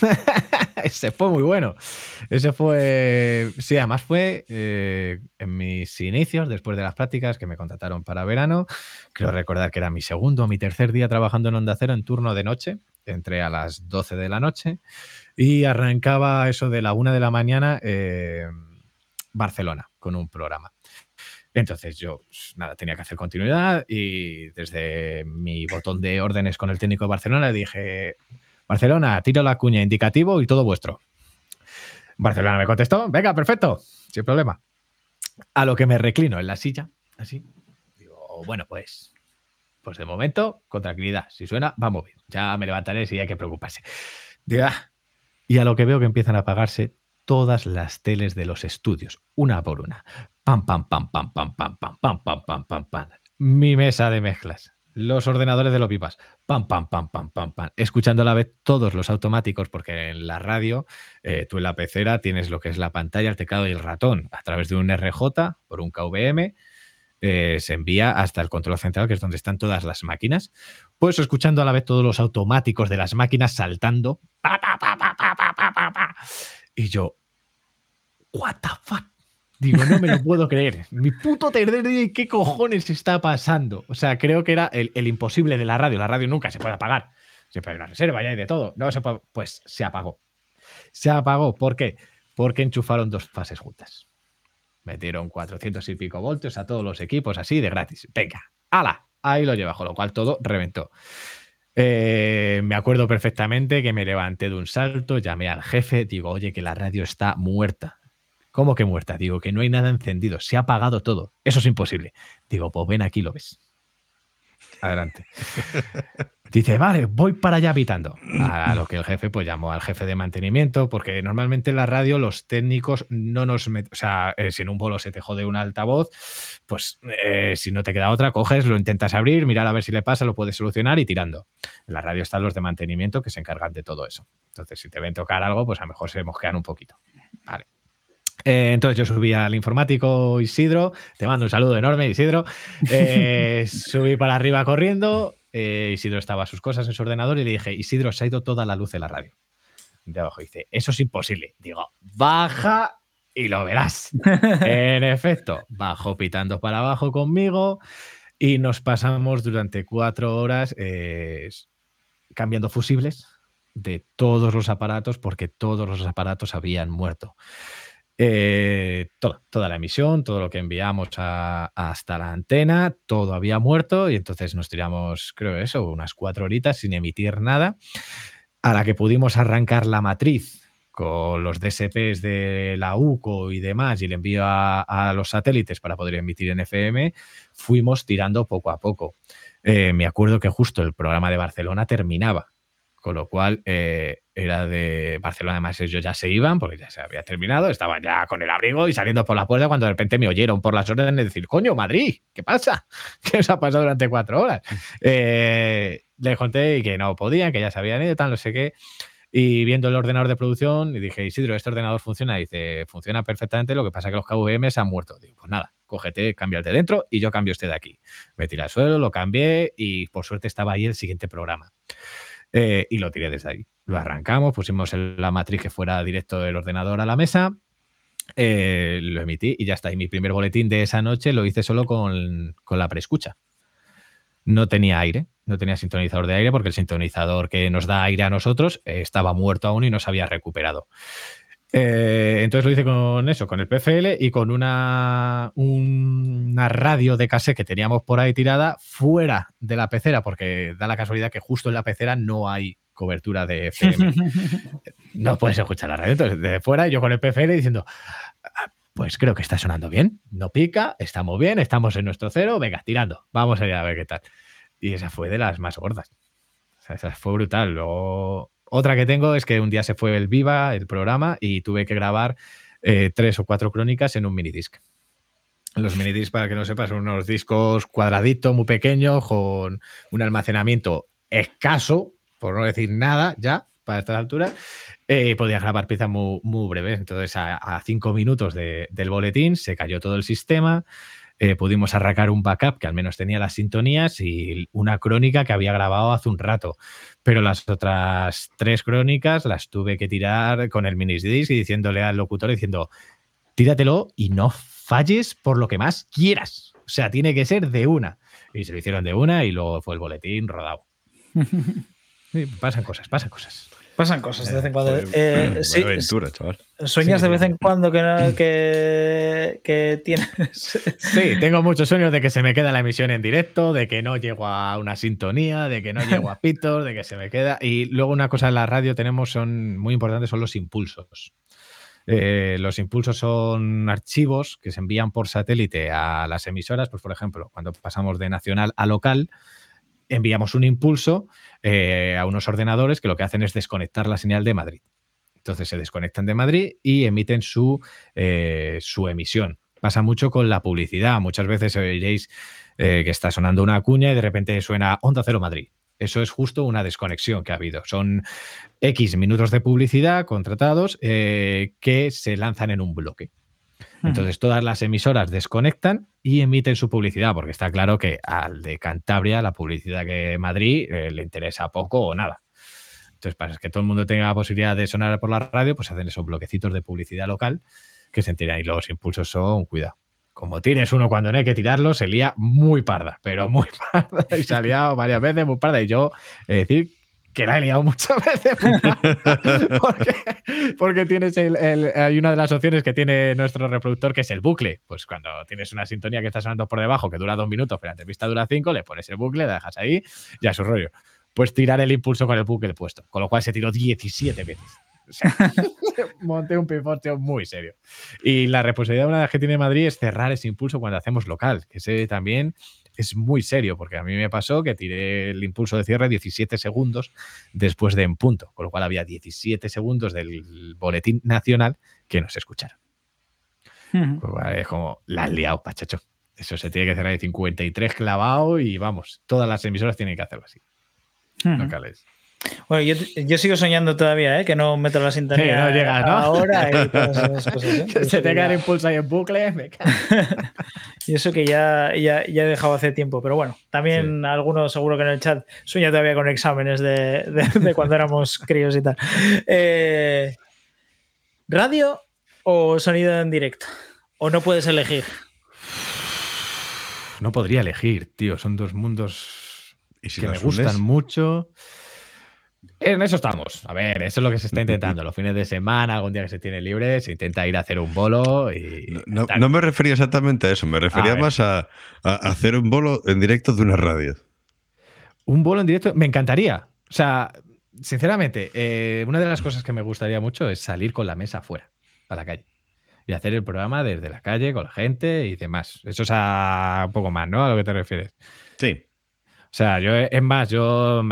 S3: Ese fue muy bueno. Ese fue. Sí, además fue eh, en mis inicios, después de las prácticas que me contrataron para verano. Creo recordar que era mi segundo o mi tercer día trabajando en Onda Cero en turno de noche. Entré a las 12 de la noche y arrancaba eso de la una de la mañana eh, Barcelona con un programa. Entonces yo, pues, nada, tenía que hacer continuidad y desde mi botón de órdenes con el técnico de Barcelona dije, Barcelona, tiro la cuña indicativo y todo vuestro. Barcelona me contestó, venga, perfecto, sin problema. A lo que me reclino en la silla, así. Digo, bueno, pues, pues de momento, con tranquilidad. Si suena, vamos bien. Ya me levantaré si hay que preocuparse. Digo, "Ah". Y a lo que veo que empiezan a apagarse todas las teles de los estudios, una por una. Pam, pam, pam, pam, pam, pam, pam, pam, pam, pam, pam, pam. Mi mesa de mezclas. Los ordenadores de los pipas. Pam, pam, pam, pam, pam, pam. Escuchando a la vez todos los automáticos, porque en la radio, eh, tú en la pecera tienes lo que es la pantalla, el teclado y el ratón. A través de un RJ por un KVM eh, se envía hasta el control central, que es donde están todas las máquinas. Pues escuchando a la vez todos los automáticos de las máquinas saltando. Pa, pa, pa. Y yo, what the fuck? Digo, no me lo puedo creer. Mi puto tercer día, ¿qué cojones está pasando? O sea, creo que era el, el imposible de la radio. La radio nunca se puede apagar. Siempre hay una reserva y hay de todo. No se puede- Pues se apagó. Se apagó. ¿Por qué? Porque enchufaron dos fases juntas. Metieron 400 y pico voltios a todos los equipos así de gratis. Venga, ala, ahí lo lleva, con lo cual todo reventó. Eh, me acuerdo perfectamente que me levanté de un salto, llamé al jefe, digo, oye, que la radio está muerta. ¿Cómo que muerta? Digo, que no hay nada encendido, se ha apagado todo. Eso es imposible. Digo, pues ven aquí, lo ves. Adelante. Dice, vale, voy para allá pitando. A lo que el jefe pues llamó al jefe de mantenimiento, porque normalmente en la radio los técnicos no nos meten, o sea, eh, si en un bolo se te jode un altavoz, pues eh, si no te queda otra, coges, lo intentas abrir, mirar a ver si le pasa, lo puedes solucionar y tirando. En la radio están los de mantenimiento que se encargan de todo eso. Entonces, si te ven tocar algo, pues a lo mejor se mosquean un poquito. Vale. Eh, entonces yo subí al informático Isidro, te mando un saludo enorme Isidro, Eh, subí para arriba corriendo, eh, Isidro estaba a sus cosas en su ordenador y le dije, Isidro, se ha ido toda la luz de la radio. de abajo. Dice, eso es imposible. Digo, baja y lo verás. en efecto, bajó pitando para abajo conmigo y nos pasamos durante cuatro horas cambiando fusibles de todos los aparatos porque todos los aparatos habían muerto. Eh, toda, la emisión, todo lo que enviamos hasta la antena, todo había muerto y entonces nos tiramos, creo eso, unas cuatro horitas sin emitir nada, a la que pudimos arrancar la matriz con los DSPs de la UCO y demás y el envío a, los satélites para poder emitir en FM, fuimos tirando poco a poco. Eh, me acuerdo que justo el programa de Barcelona terminaba con lo cual eh, era de Barcelona, además ellos ya se iban porque ya se había terminado, estaban ya con el abrigo y saliendo por la puerta cuando de repente me oyeron por las órdenes de decir, coño, Madrid, ¿qué pasa? ¿Qué os ha pasado durante cuatro horas? Eh, le conté que no podían, que ya se habían ido, tal, no sé qué. Y viendo el ordenador de producción, y dije, Isidro, ¿este ordenador funciona? Y dice, funciona perfectamente, lo que pasa es que los KVM se han muerto. Digo, pues nada, cógete, cámbiate dentro y yo cambio este de aquí. Me tiré al suelo, lo cambié y por suerte estaba ahí el siguiente programa. Eh, y lo tiré desde ahí. Lo arrancamos, pusimos la matriz que fuera directo del ordenador a la mesa, eh, lo emití y ya está. Y mi primer boletín de esa noche lo hice solo con, con la preescucha. No tenía aire, no tenía sintonizador de aire porque el sintonizador que nos da aire a nosotros eh, estaba muerto aún y no se había recuperado. Eh, entonces lo hice con eso, con el PFL y con una, una radio de cassette que teníamos por ahí tirada fuera de la pecera, porque da la casualidad que justo en la pecera no hay cobertura de FM. no puedes escuchar la radio. Entonces, de fuera, yo con el PFL diciendo, ah, pues creo que está sonando bien, no pica, estamos bien, estamos en nuestro cero, venga, tirando, vamos allá a ver qué tal. Y esa fue de las más gordas. esa fue brutal. Luego otra que tengo es que un día se fue el Viva, el programa, y tuve que grabar eh, tres o cuatro crónicas en un minidisc. Los minidiscs, para que no sepas, son unos discos cuadraditos, muy pequeños, con un almacenamiento escaso, por no decir nada ya, para estas alturas. Eh, podía grabar piezas muy, breves. Entonces, a, cinco minutos del boletín se cayó todo el sistema. Eh, pudimos arrancar un backup que al menos tenía las sintonías y una crónica que había grabado hace un rato. Pero las otras tres crónicas las tuve que tirar con el mini disc y diciéndole al locutor diciendo, tíratelo y no falles por lo que más quieras. O sea, tiene que ser de una. Y se lo hicieron de una y luego fue el boletín rodado. pasan cosas, pasan cosas.
S1: Pasan cosas de vez en cuando. Eh, sí, aventura, chaval. ¿Sueñas de vez en cuando que, que, que, tienes?
S3: Sí, tengo muchos sueños de que se me queda la emisión en directo, de que no llego a una sintonía, de que no llego a pitos, de que se me queda. Y luego una cosa en la radio tenemos son muy importantes, son los impulsos. Eh, los impulsos son archivos que se envían por satélite a las emisoras, pues por ejemplo, cuando pasamos de nacional a local, enviamos un impulso eh, a unos ordenadores que lo que hacen es desconectar la señal de Madrid. Entonces se desconectan de Madrid y emiten su, eh, su emisión. Pasa mucho con la publicidad. Muchas veces oiréis eh, que está sonando una cuña y de repente suena Onda Cero Madrid. Eso es justo una desconexión que ha habido. Son X minutos de publicidad contratados que se lanzan en un bloque. Entonces todas las emisoras desconectan y emiten su publicidad, porque está claro que al de Cantabria la publicidad que Madrid eh, le interesa poco o nada. Entonces, para que todo el mundo tenga la posibilidad de sonar por la radio, pues hacen esos bloquecitos de publicidad local que se enteran y los impulsos son, cuidado. Como tienes uno cuando no hay que tirarlo, se lía muy parda, pero muy parda. Y se ha liado varias veces muy parda. Y yo, es decir, que la he liado muchas veces. porque, tienes el, hay una de las opciones que tiene nuestro reproductor que es el bucle. Pues cuando tienes una sintonía que está sonando por debajo que dura dos minutos, pero la entrevista dura cinco, le pones el bucle, la dejas ahí, ya su rollo. Pues tirar el impulso con el bucle puesto. Con lo cual se tiró 17 veces. monté un pifostio muy serio. Y la responsabilidad una que tiene Madrid es cerrar ese impulso cuando hacemos local, que ese también es muy serio, porque a mí me pasó que tiré el impulso de cierre 17 segundos después de en punto, con lo cual había 17 segundos del boletín nacional que no se escucharon. Pues es como, la has liado, pachacho. Eso se tiene que cerrar de 53 clavado y vamos, todas las emisoras tienen que hacerlo así. Locales.
S1: Bueno, yo, yo, sigo soñando todavía, ¿eh? que no meto la sintonía
S3: no llegas, ¿no?
S1: ahora y todas esas cosas. ¿eh?
S3: Se te cae el impulso ahí en bucle. Me
S1: y eso que ya, ya, ya, he dejado hace tiempo, pero bueno, también sí. algunos seguro que en el chat sueña todavía con exámenes de, de, de cuando éramos críos y tal. Eh, ¿Radio o sonido en directo? ¿O no puedes elegir?
S3: No podría elegir, tío. Son dos mundos
S2: ¿Y si
S3: que me gustan mucho. En eso estamos. A ver, eso es lo que se está intentando. Los fines de semana, algún día que se tiene libre, se intenta ir a hacer un bolo y.
S2: No, no- me refería exactamente a eso, me refería
S3: ver.
S2: más a, a hacer un bolo en directo de una radio.
S3: Un bolo en directo, me encantaría. O sea, sinceramente, eh, una de las cosas que me gustaría mucho es salir con la mesa afuera, a la calle. Y hacer el programa desde la calle, con la gente y demás. Eso es a un poco más, ¿no? A lo que te refieres.
S2: Sí.
S3: O sea, yo, es más, yo,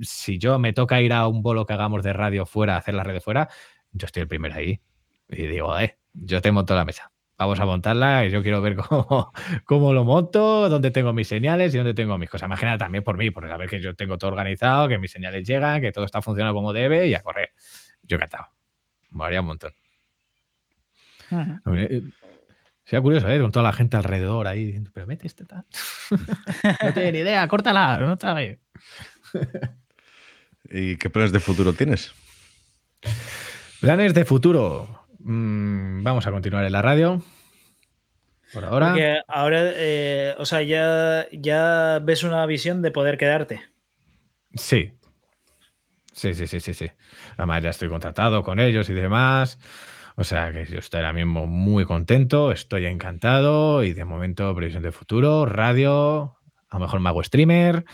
S3: si yo me toca ir a un bolo que hagamos de radio fuera, hacer la red de fuera, yo estoy el primero ahí. Y digo, eh, yo te monto la mesa. Vamos a montarla y yo quiero ver cómo, cómo lo monto, dónde tengo mis señales y dónde tengo mis cosas. Imagina también por mí, porque a ver que yo tengo todo organizado, que mis señales llegan, que todo está funcionando como debe y a correr. Yo encantado. Me haría un montón. Eh, Sería curioso, ¿eh? Con toda la gente alrededor ahí diciendo, pero mete este tal. no tiene ni idea, córtala, no está bien.
S2: ¿Y qué planes de futuro tienes?
S3: Planes de futuro. Mm, vamos a continuar en la radio. Por ahora.
S1: Porque ahora, eh, o sea, ya, ya ves una visión de poder quedarte.
S3: Sí. Sí, sí, sí, sí, sí. Además, ya estoy contratado con ellos y demás. O sea que yo estoy ahora mismo muy contento, estoy encantado y de momento previsión de futuro, radio, a lo mejor me hago streamer.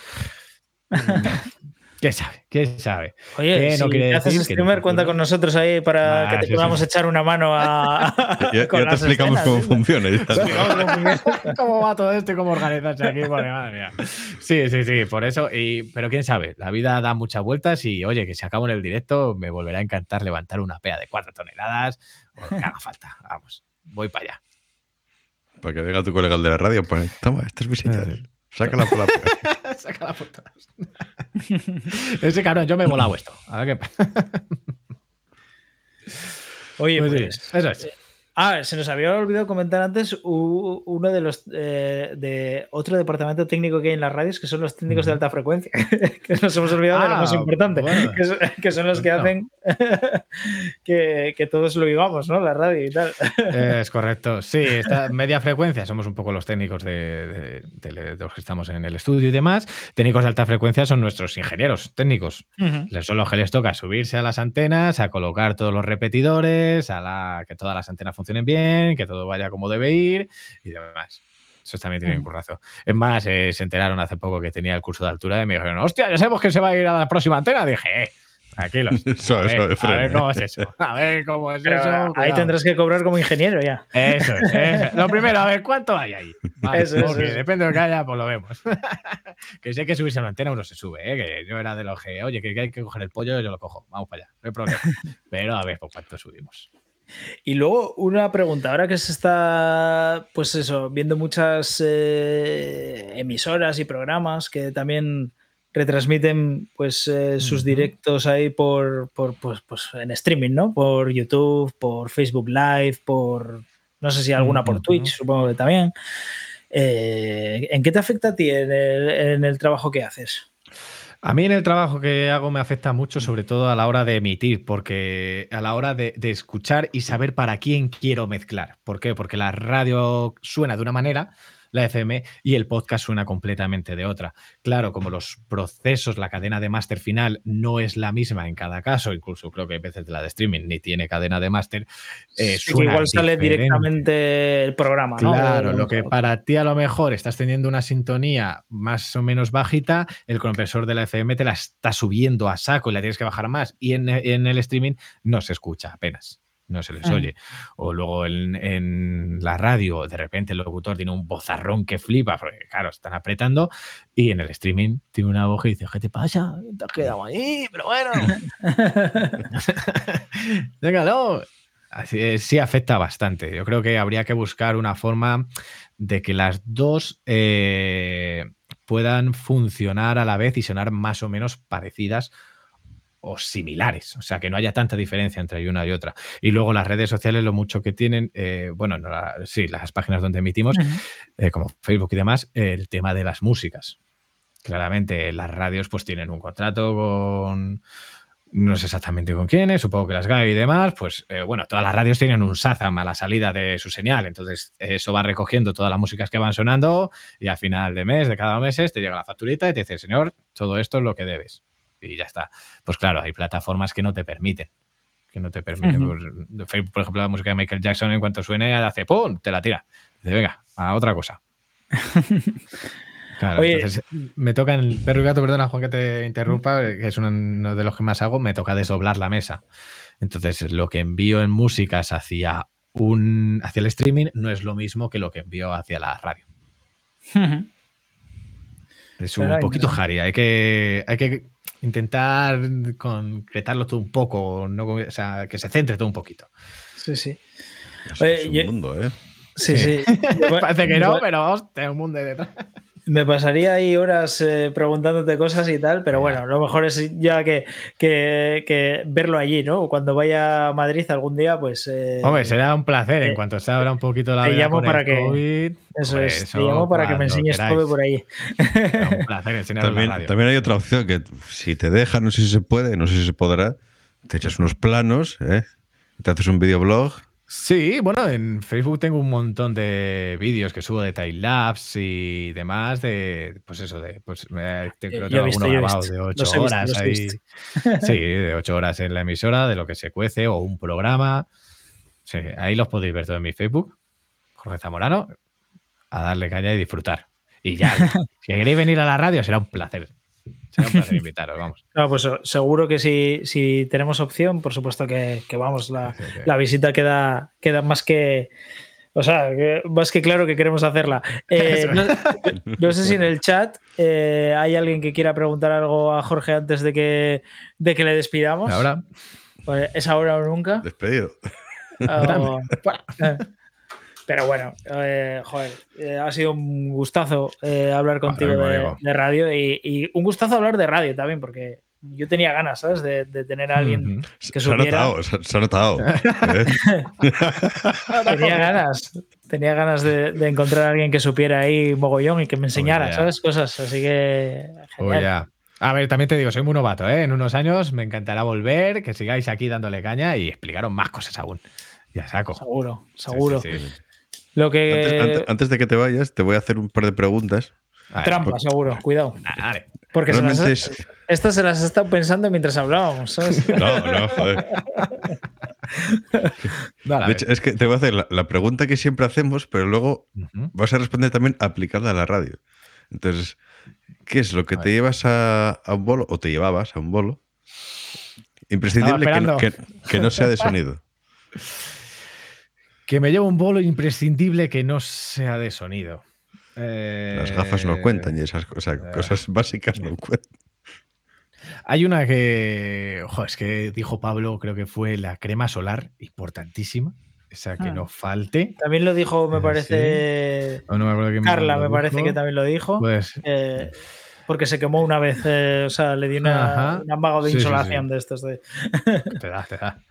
S3: ¿Qué sabe? ¿Qué sabe?
S1: Oye, si
S3: no quiere
S1: te haces streamer, cuenta con nosotros ahí para
S3: Ah,
S1: que te
S3: sí,
S1: podamos
S3: sí.
S1: echar una mano a.
S2: Ya,
S1: con
S2: ya te explicamos
S1: escenas,
S2: cómo
S1: ¿eh?
S2: funciona.
S1: cómo funciona.
S3: ¿Cómo va todo esto y cómo organizarse aquí? Porque, madre mía. Sí, sí, sí, por eso. Y, pero quién sabe, la vida da muchas vueltas y oye, que si acabo en el directo, me volverá a encantar levantar una pea de cuatro toneladas o lo que haga falta. Vamos, voy para allá.
S2: Para que venga tu colega el de la radio, pues toma, estas visitas. Por la puerta.
S3: Saca la puta. Ese cabrón, yo me he volado esto. A ver qué
S1: Oye,
S3: Pues
S1: pues.
S3: eso es.
S1: Ah, se nos había olvidado comentar antes uno de los eh, de otro departamento técnico que hay en las radios, que son los técnicos de alta frecuencia, que nos hemos olvidado de lo
S3: Ah,
S1: más importante,
S3: bueno.
S1: que, son, que son los que hacen que, que todos lo vivamos, ¿no? La radio y tal.
S3: Es correcto. Sí, esta media frecuencia somos un poco los técnicos de, de- de- los que estamos en el estudio y demás. Técnicos de alta frecuencia son nuestros ingenieros técnicos. Les- Son los que les toca subirse a las antenas, a colocar todos los repetidores, a la, que todas las antenas funcionen bien, que todo vaya como debe ir y demás. Eso también tiene un
S1: Ujú.
S3: currazo. Es más, eh, se enteraron hace poco que tenía el curso de altura y me dijeron, hostia, ya sabemos que se va a ir a la próxima antena. Dije, eh, tranquilos. A ver, a cómo es eso. A ver cómo es
S1: Pero
S3: eso.
S1: ahí
S3: cuidado.
S1: tendrás que cobrar como ingeniero ya.
S3: Eso es, eso es. Lo primero, a ver, ¿cuánto hay ahí? Vale,
S1: Eso es,
S3: porque
S1: eso.
S3: Depende de lo que haya, pues lo vemos. que si hay que subirse a una antena, uno se sube, ¿eh? Que yo era de los que, oye, que hay que coger el pollo, yo lo cojo. Vamos para allá, no hay problema. Pero a ver, ¿por cuánto subimos?
S1: Y luego una pregunta, ahora que se está, pues eso, viendo muchas eh, emisoras y programas que también retransmiten pues eh, sus directos ahí por, por pues, pues, en streaming, ¿no? Por YouTube, por Facebook Live, por no sé si alguna por. Twitch, supongo que también. Eh, ¿En qué te afecta a ti en el, en el trabajo que haces?
S3: A mí en el trabajo que hago me afecta mucho, sobre todo a la hora de emitir, porque a la hora de, escuchar y saber para quién quiero mezclar. ¿Por qué? Porque la radio suena de una manera, la FM, y el podcast suena completamente de otra. Claro, como los procesos, la cadena de máster final no es la misma en cada caso, incluso creo que a veces la de streaming ni tiene cadena de máster, eh,
S1: Sí, que
S3: suena
S1: igual sale
S3: diferente.
S1: directamente el programa, ¿no?
S3: Claro, lo que para ti a lo mejor estás teniendo una sintonía más o menos bajita, el compresor de la FM te la está subiendo a saco y la tienes que bajar más. Y en, en el streaming no se escucha apenas, no se les
S1: Ah.
S3: oye. O luego en, en la radio, de repente el locutor tiene un bozarrón que flipa, porque claro, están apretando. Y en el streaming tiene una voz que dice: ¿Qué te pasa? Te has quedado ahí, pero bueno. Déjalo. Así sí afecta bastante. Yo creo que habría que buscar una forma de que las dos eh, puedan funcionar a la vez y sonar más o menos parecidas o similares, o sea, que no haya tanta diferencia entre una y otra. Y luego las redes sociales, lo mucho que tienen, eh, bueno, sí, las páginas donde emitimos, eh, como Facebook y demás, el tema de las músicas. Claramente, las radios pues tienen un contrato con, no sé exactamente con quiénes, supongo que las GAI y demás, pues eh, bueno, todas las radios tienen un SAZAM a la salida de su señal, entonces eso va recogiendo todas las músicas que van sonando y al final de mes, de cada mes, te llega la facturita y te dice, señor, todo esto es lo que debes y ya está. Pues claro, hay plataformas que no te permiten. Que no te permiten. Pues, por ejemplo, la música de Michael Jackson, en cuanto suene, hace ¡pum! Te la tira. Dice, venga, a otra cosa. Claro, entonces me toca en el perro y gato, perdona Juan que te interrumpa, que es uno de los que más hago, me toca desdoblar la mesa. Entonces, lo que envío en músicas hacia un hacia el streaming no es lo mismo que lo que envío hacia la radio. Es un poquito jari, hay que, hay que intentar concretarlo todo un poco, o sea, que se centre todo un poquito.
S1: Sí, sí.
S2: es un mundo, ¿eh?
S1: Sí, sí.
S3: Parece que no, pero hostia, un mundo detrás.
S1: Me pasaría ahí horas eh, preguntándote cosas y tal, pero bueno, lo mejor es ya que, que, verlo allí, ¿no? Cuando vaya a Madrid algún día, pues.
S3: Eh, Hombre, será un placer. en cuanto se abra un poquito la
S1: te llamo para que, Eso es, te llamo para que me enseñes todo por ahí.
S3: un placer
S2: también,
S3: la radio.
S2: también hay otra opción que si te deja, no sé si se puede, no sé si se podrá, te echas unos planos, ¿eh? te haces un videoblog
S3: Sí, bueno, en Facebook tengo un montón de vídeos que subo de timelapse y demás, de, pues eso, de, pues creo que alguno grabado de ocho horas ahí. Sí, de ocho horas en la emisora, de lo que se cuece, o un programa. Sí, ahí los podéis ver todo en mi Facebook, Jorge Zamorano, a darle caña y disfrutar. Y ya, si queréis venir a la radio, será un placer. Será un placer invitaros, vamos.
S1: No, pues seguro que si, si tenemos opción, por supuesto que, vamos, la, la, visita queda, queda más que. O sea, más que claro que queremos hacerla. Eh, no, sé si en el chat eh, hay alguien que quiera preguntar algo a Jorge antes de que, de que le despidamos.
S3: Ahora.
S1: Pues, ¿Es ahora o nunca?
S2: Despedido.
S1: Oh, pero bueno, eh, joder, eh, ha sido un gustazo eh, hablar contigo de, radio y, un gustazo hablar de radio también, porque yo tenía ganas, ¿sabes? De, tener a alguien que supiera.
S2: Se ha notado, se, ha notado.
S1: tenía ganas, tenía ganas de, encontrar a alguien que supiera ahí mogollón y que me enseñara, ¿sabes? Cosas, así que.
S3: Genial. A ver, también te digo, soy muy novato, ¿eh? En unos años me encantará volver, que sigáis aquí dándole caña y explicaros más cosas aún. Ya saco.
S1: Seguro, seguro.
S2: Lo que... Antes, de que te vayas, te voy a hacer un par de preguntas.
S1: Trampa, seguro, cuidado. Porque estas se las he estado pensando mientras hablábamos, ¿sabes?
S2: No, no, joder. de hecho, es que te voy a hacer la, pregunta que siempre hacemos, pero luego vas a responder también aplicada a la radio. Entonces, ¿qué es lo que te llevas a, un bolo o te llevabas a un bolo? Imprescindible que no sea de sonido.
S3: Que me llevo un bolo imprescindible que no sea de sonido. Las
S2: gafas no cuentan y esas cosas, eh, cosas básicas no cuentan.
S3: Hay una que, ojo, es que dijo Pablo, creo que fue la crema solar, importantísima. Esa que ah. no falte.
S1: También lo dijo, me eh, parece. Carla, me, parece que también lo dijo. Pues. Eh, porque se quemó una vez, eh, o sea, le dio una, un de insolación de estos. De...
S3: Te da, te da.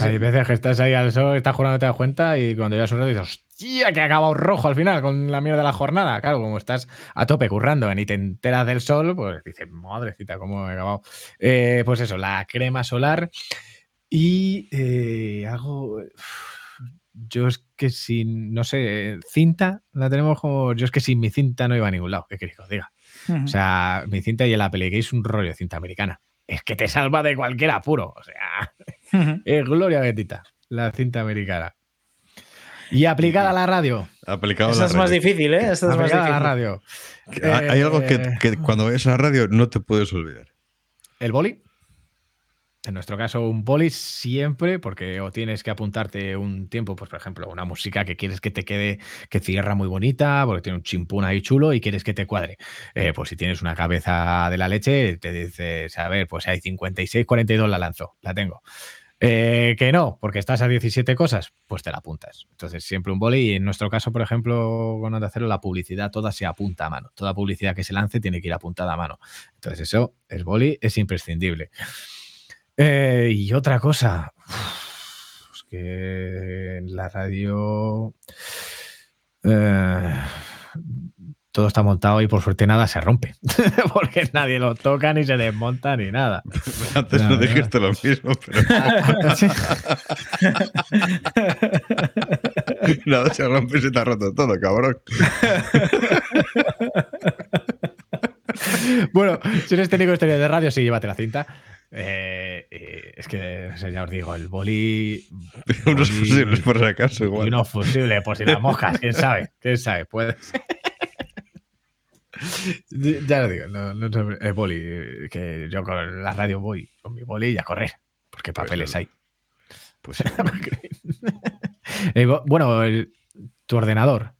S3: Hay veces que estás ahí al sol, estás jugando, te das cuenta y cuando ya un rato dices, hostia, que ha acabado rojo al final con la mierda de la jornada. Claro, como estás a tope currando y te enteras del sol, pues dices, madrecita, cómo he acabado. Eh, pues eso, la crema solar y eh, hago. Yo es que sin, no sé, cinta la tenemos como. Yo es que sin mi cinta no iba a ningún lado. ¿Qué queréis que os diga? O sea, mi cinta y el Apple es un rollo de cinta americana. Es que te salva de cualquier apuro. O sea, es gloria bendita, la cinta americana. Y aplicada a la radio.
S2: Aplicada
S1: a la es más difícil, ¿eh? Esa es más difícil.
S3: a la radio.
S2: Hay algo que, que, cuando ves a la radio no te puedes olvidar.
S3: ¿El boli? En nuestro caso, un boli siempre, porque o tienes que apuntarte un tiempo, pues por ejemplo, una música que quieres que te quede, que cierra muy bonita, porque tiene un chimpún ahí chulo y quieres que te cuadre. Eh, pues si tienes una cabeza de la leche, te dices, a ver, pues hay 56, 42 la lanzo, la tengo. Eh, que no, porque estás a 17 cosas, pues te la apuntas. Entonces, siempre un boli. Y en nuestro caso, por ejemplo, con Onda Cero, la publicidad toda se apunta a mano. Toda publicidad que se lance tiene que ir apuntada a mano. Entonces, eso es boli, es imprescindible. Eh, y otra cosa, es que en la radio. Eh, todo está montado y por suerte nada se rompe. Porque nadie lo toca ni se desmonta ni nada.
S2: Antes no, dijiste lo mismo, pero. nada se rompe y se te ha roto todo, cabrón.
S3: bueno, si eres técnico de radio, sí, llévate la cinta. Eh, eh, es que, ya os digo, el boli.
S2: unos fusibles, por si acaso, igual.
S3: Y unos fusibles, por si las moscas, quién sabe, quién sabe, puede ser. ya lo digo, no, no, es boli, que yo con la radio voy con mi boli y a correr, porque pues papeles hay. Pues, eh, bueno, tu ordenador.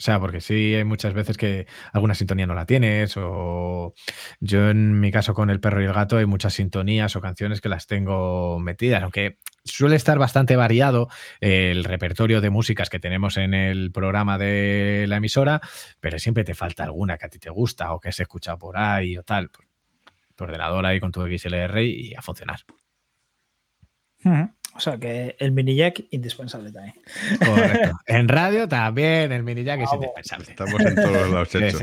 S3: O sea, porque sí hay muchas veces que alguna sintonía no la tienes, o yo en mi caso con el perro y el gato hay muchas sintonías o canciones que las tengo metidas, aunque suele estar bastante variado el repertorio de músicas que tenemos en el programa de la emisora, pero siempre te falta alguna que a ti te gusta o que se escucha por ahí o tal. Tu ordenador ahí con tu XLR y a funcionar.
S1: O sea que el mini jack indispensable también.
S3: Correcto. En radio también el mini jack es indispensable.
S2: Estamos en todos los hechos.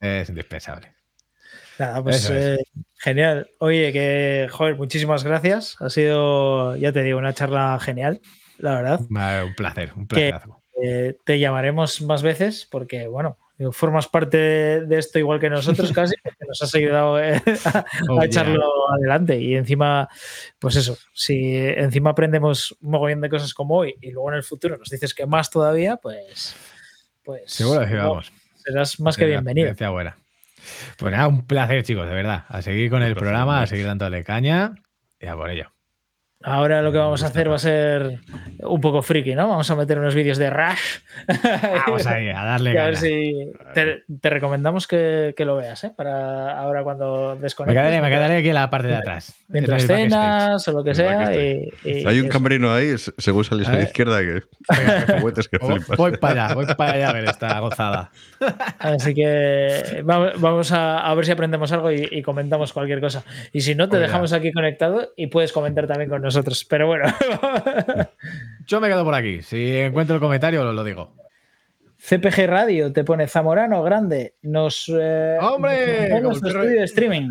S3: es indispensable.
S1: Nada, pues eh, genial. Oye, que, joder, muchísimas gracias. Ha sido, ya te digo, una charla genial, la verdad.
S3: Un placer, un placer.
S1: Eh, te llamaremos más veces porque, bueno, formas parte de esto igual que nosotros casi, porque nos has ayudado eh, a, oh, echarlo adelante. Y encima, pues eso, si encima aprendemos un mogollón de cosas como hoy y luego en el futuro nos dices que más todavía, pues... pues
S3: Seguro que vamos.
S1: Serás más que bienvenido.
S3: buena. Pues nada, un placer, chicos, de verdad. A seguir con el programa, a seguir dándole caña y a por ello.
S1: Ahora lo que vamos a hacer va a ser un poco friki, ¿no? Vamos a meter unos vídeos de Rush.
S3: Vamos ahí, a darle
S1: a ver si te, recomendamos que, lo veas, ¿eh? Para ahora cuando desconectes.
S3: Me quedaré, me quedaré aquí en la parte de atrás.
S1: Mientras cenas o lo que sea.
S2: Hay un camarino ahí, según sales a, la izquierda, que,
S3: que Voy para allá, voy para allá a ver esta gozada.
S1: Así que vamos a, ver si aprendemos algo y, comentamos cualquier cosa. Y si no, te dejamos aquí conectado y puedes comentar también con nosotros nosotros, pero bueno.
S3: Yo me quedo por aquí. Si encuentro el comentario, lo, lo digo.
S1: CPG Radio te pone Zamorano grande. Nos.
S3: Eh, ¡Hombre!
S1: nuestro estudio de streaming.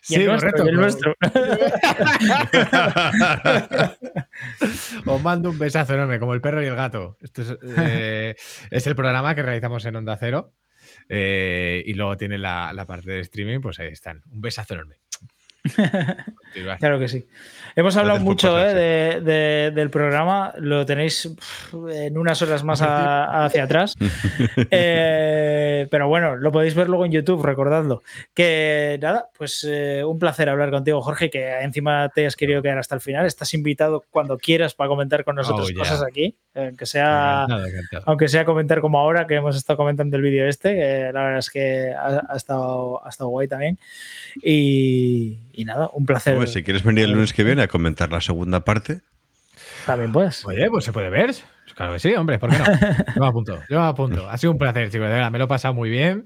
S3: sí, el nuestro, el nuestro. Os mando un besazo enorme, como el perro y el gato. Esto es, eh, el programa que realizamos en Onda Cero. Eh, y luego tiene la, la, parte de streaming, pues ahí están. Un besazo enorme.
S1: Claro que sí. Hemos hablado mucho eh, del programa, lo tenéis en unas horas más hacia atrás. Eh, pero bueno, lo podéis ver luego en YouTube, recordadlo. Que nada, pues eh, un placer hablar contigo, Jorge, que encima te has querido quedar hasta el final. Estás invitado cuando quieras para comentar con nosotros oh, cosas aquí, aunque sea, aunque sea comentar como ahora que hemos estado comentando el vídeo este, que la verdad es que ha, estado, ha estado guay también. Y, nada, un placer.
S2: si quieres venir el lunes que viene a comentar la segunda parte.
S1: También puedes.
S3: Oye, pues se puede ver. Claro que sí, hombre, ¿por qué no? Yo me apunto, yo me apunto. Ha sido un placer, chicos, de verdad, me lo he pasado muy bien,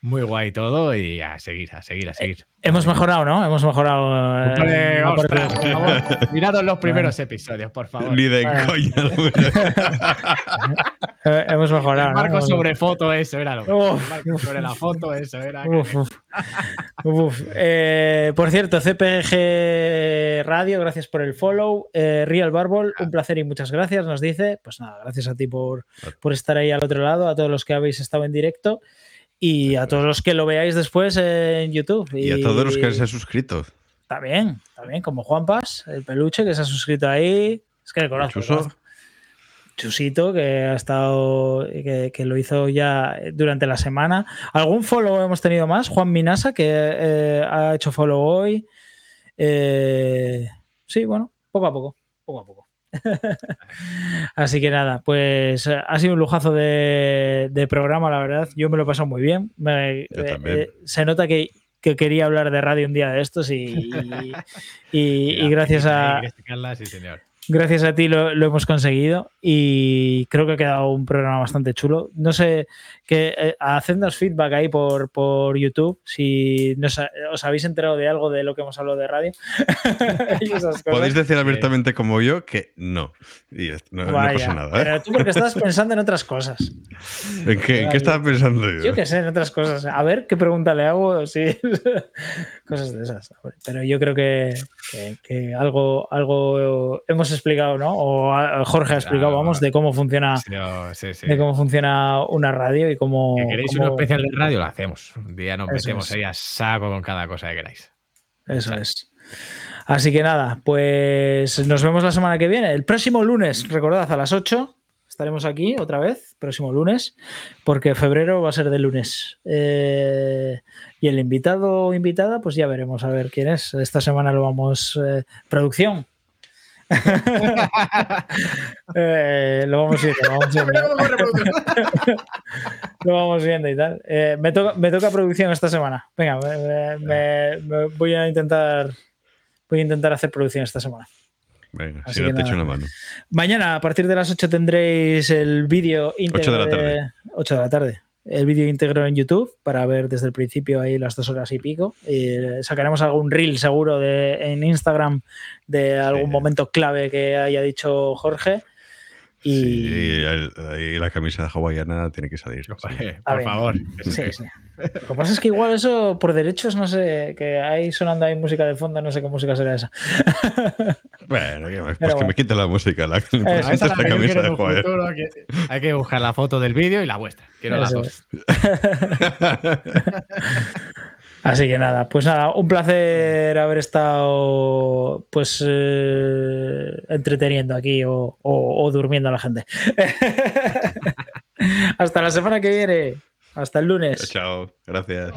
S3: muy guay todo y a seguir, a seguir, a seguir.
S1: hemos mejorado, ¿no? Hemos mejorado.
S3: Eh, Mirad los primeros episodios, por favor.
S2: Ni de coña.
S1: Eh, hemos mejorado.
S3: marco sobre foto, eso era lo. marco sobre la foto, eso era.
S1: Eh, por cierto, CPG Radio, gracias por el follow. Real Barbol, un placer y muchas gracias, nos dice. Pues nada, gracias a ti por, por estar ahí al otro lado, a todos los que habéis estado en directo y a todos los que lo veáis después en YouTube.
S2: Y, a todos los que se han suscrito.
S1: También, también, como Juan Paz, el peluche que se ha suscrito ahí. Es que le conozco. Chusito, que ha estado, que, lo hizo ya durante la semana. ¿Algún follow hemos tenido más? Juan Minasa, que eh, ha hecho follow hoy. Eh, sí, bueno, poco a poco, poco a poco. Así que nada, pues eh, ha sido un lujazo de, programa, la verdad. Yo me lo he pasado muy bien. Eh, eh, se nota que que quería hablar de radio un día de estos y, y, gracias a... Gracias a ti lo, hemos conseguido y creo que ha quedado un programa bastante chulo. No sé, que eh, hacednos feedback ahí por, por YouTube si os habéis enterado de algo de lo que hemos hablado de radio.
S2: Podéis decir abiertamente como yo que no. Y no, pasa nada. ¿eh?
S1: Pero tú porque estás pensando en otras cosas.
S2: ¿En qué, ¿en qué estaba pensando yo?
S1: Yo qué sé, en otras cosas. A ver qué pregunta le hago. Sí. cosas de esas. Pero yo creo que, que, algo, algo hemos explicado, ¿no? O Jorge ha explicado, vamos, de cómo funciona, de cómo funciona una radio y cómo.
S3: Si queréis
S1: un
S3: especial de radio, lo hacemos. Un día nos metemos ahí a saco con cada cosa que queráis.
S1: Eso es. Así que nada, pues nos vemos la semana que viene. El próximo lunes, recordad, a las 8 estaremos aquí otra vez, próximo lunes, porque febrero va a ser de lunes. Eh, y el invitado o invitada, pues ya veremos a ver quién es. Esta semana lo vamos. Eh, producción. Eh, lo vamos viendo, lo vamos viendo. lo vamos viendo y tal. Eh, me, toca, producción esta semana. Venga, voy a intentar voy a intentar hacer producción esta semana.
S2: Venga, si no te echo una mano.
S1: Mañana, a partir de las 8, tendréis el vídeo
S2: 8 de la tarde.
S1: 8 de la tarde el vídeo íntegro en YouTube para ver desde el principio ahí las dos horas y pico. Y sacaremos algún reel seguro de, en Instagram de algún momento clave que haya dicho Jorge.
S2: Y, la camisa de hawaiana tiene que salir.
S3: por favor.
S1: Lo que pasa es que igual eso por derechos, no sé, que ahí sonando ahí música de fondo, no sé qué música será esa.
S2: bueno, pues que me quite la música. La, la, camisa de
S3: futuro, hay que buscar la foto del vídeo y la vuestra. Quiero las dos.
S1: Así que nada, pues nada, un placer haber estado pues eh, entreteniendo aquí o, durmiendo a la gente. Hasta la semana que viene. Hasta el lunes.
S2: Chao, gracias.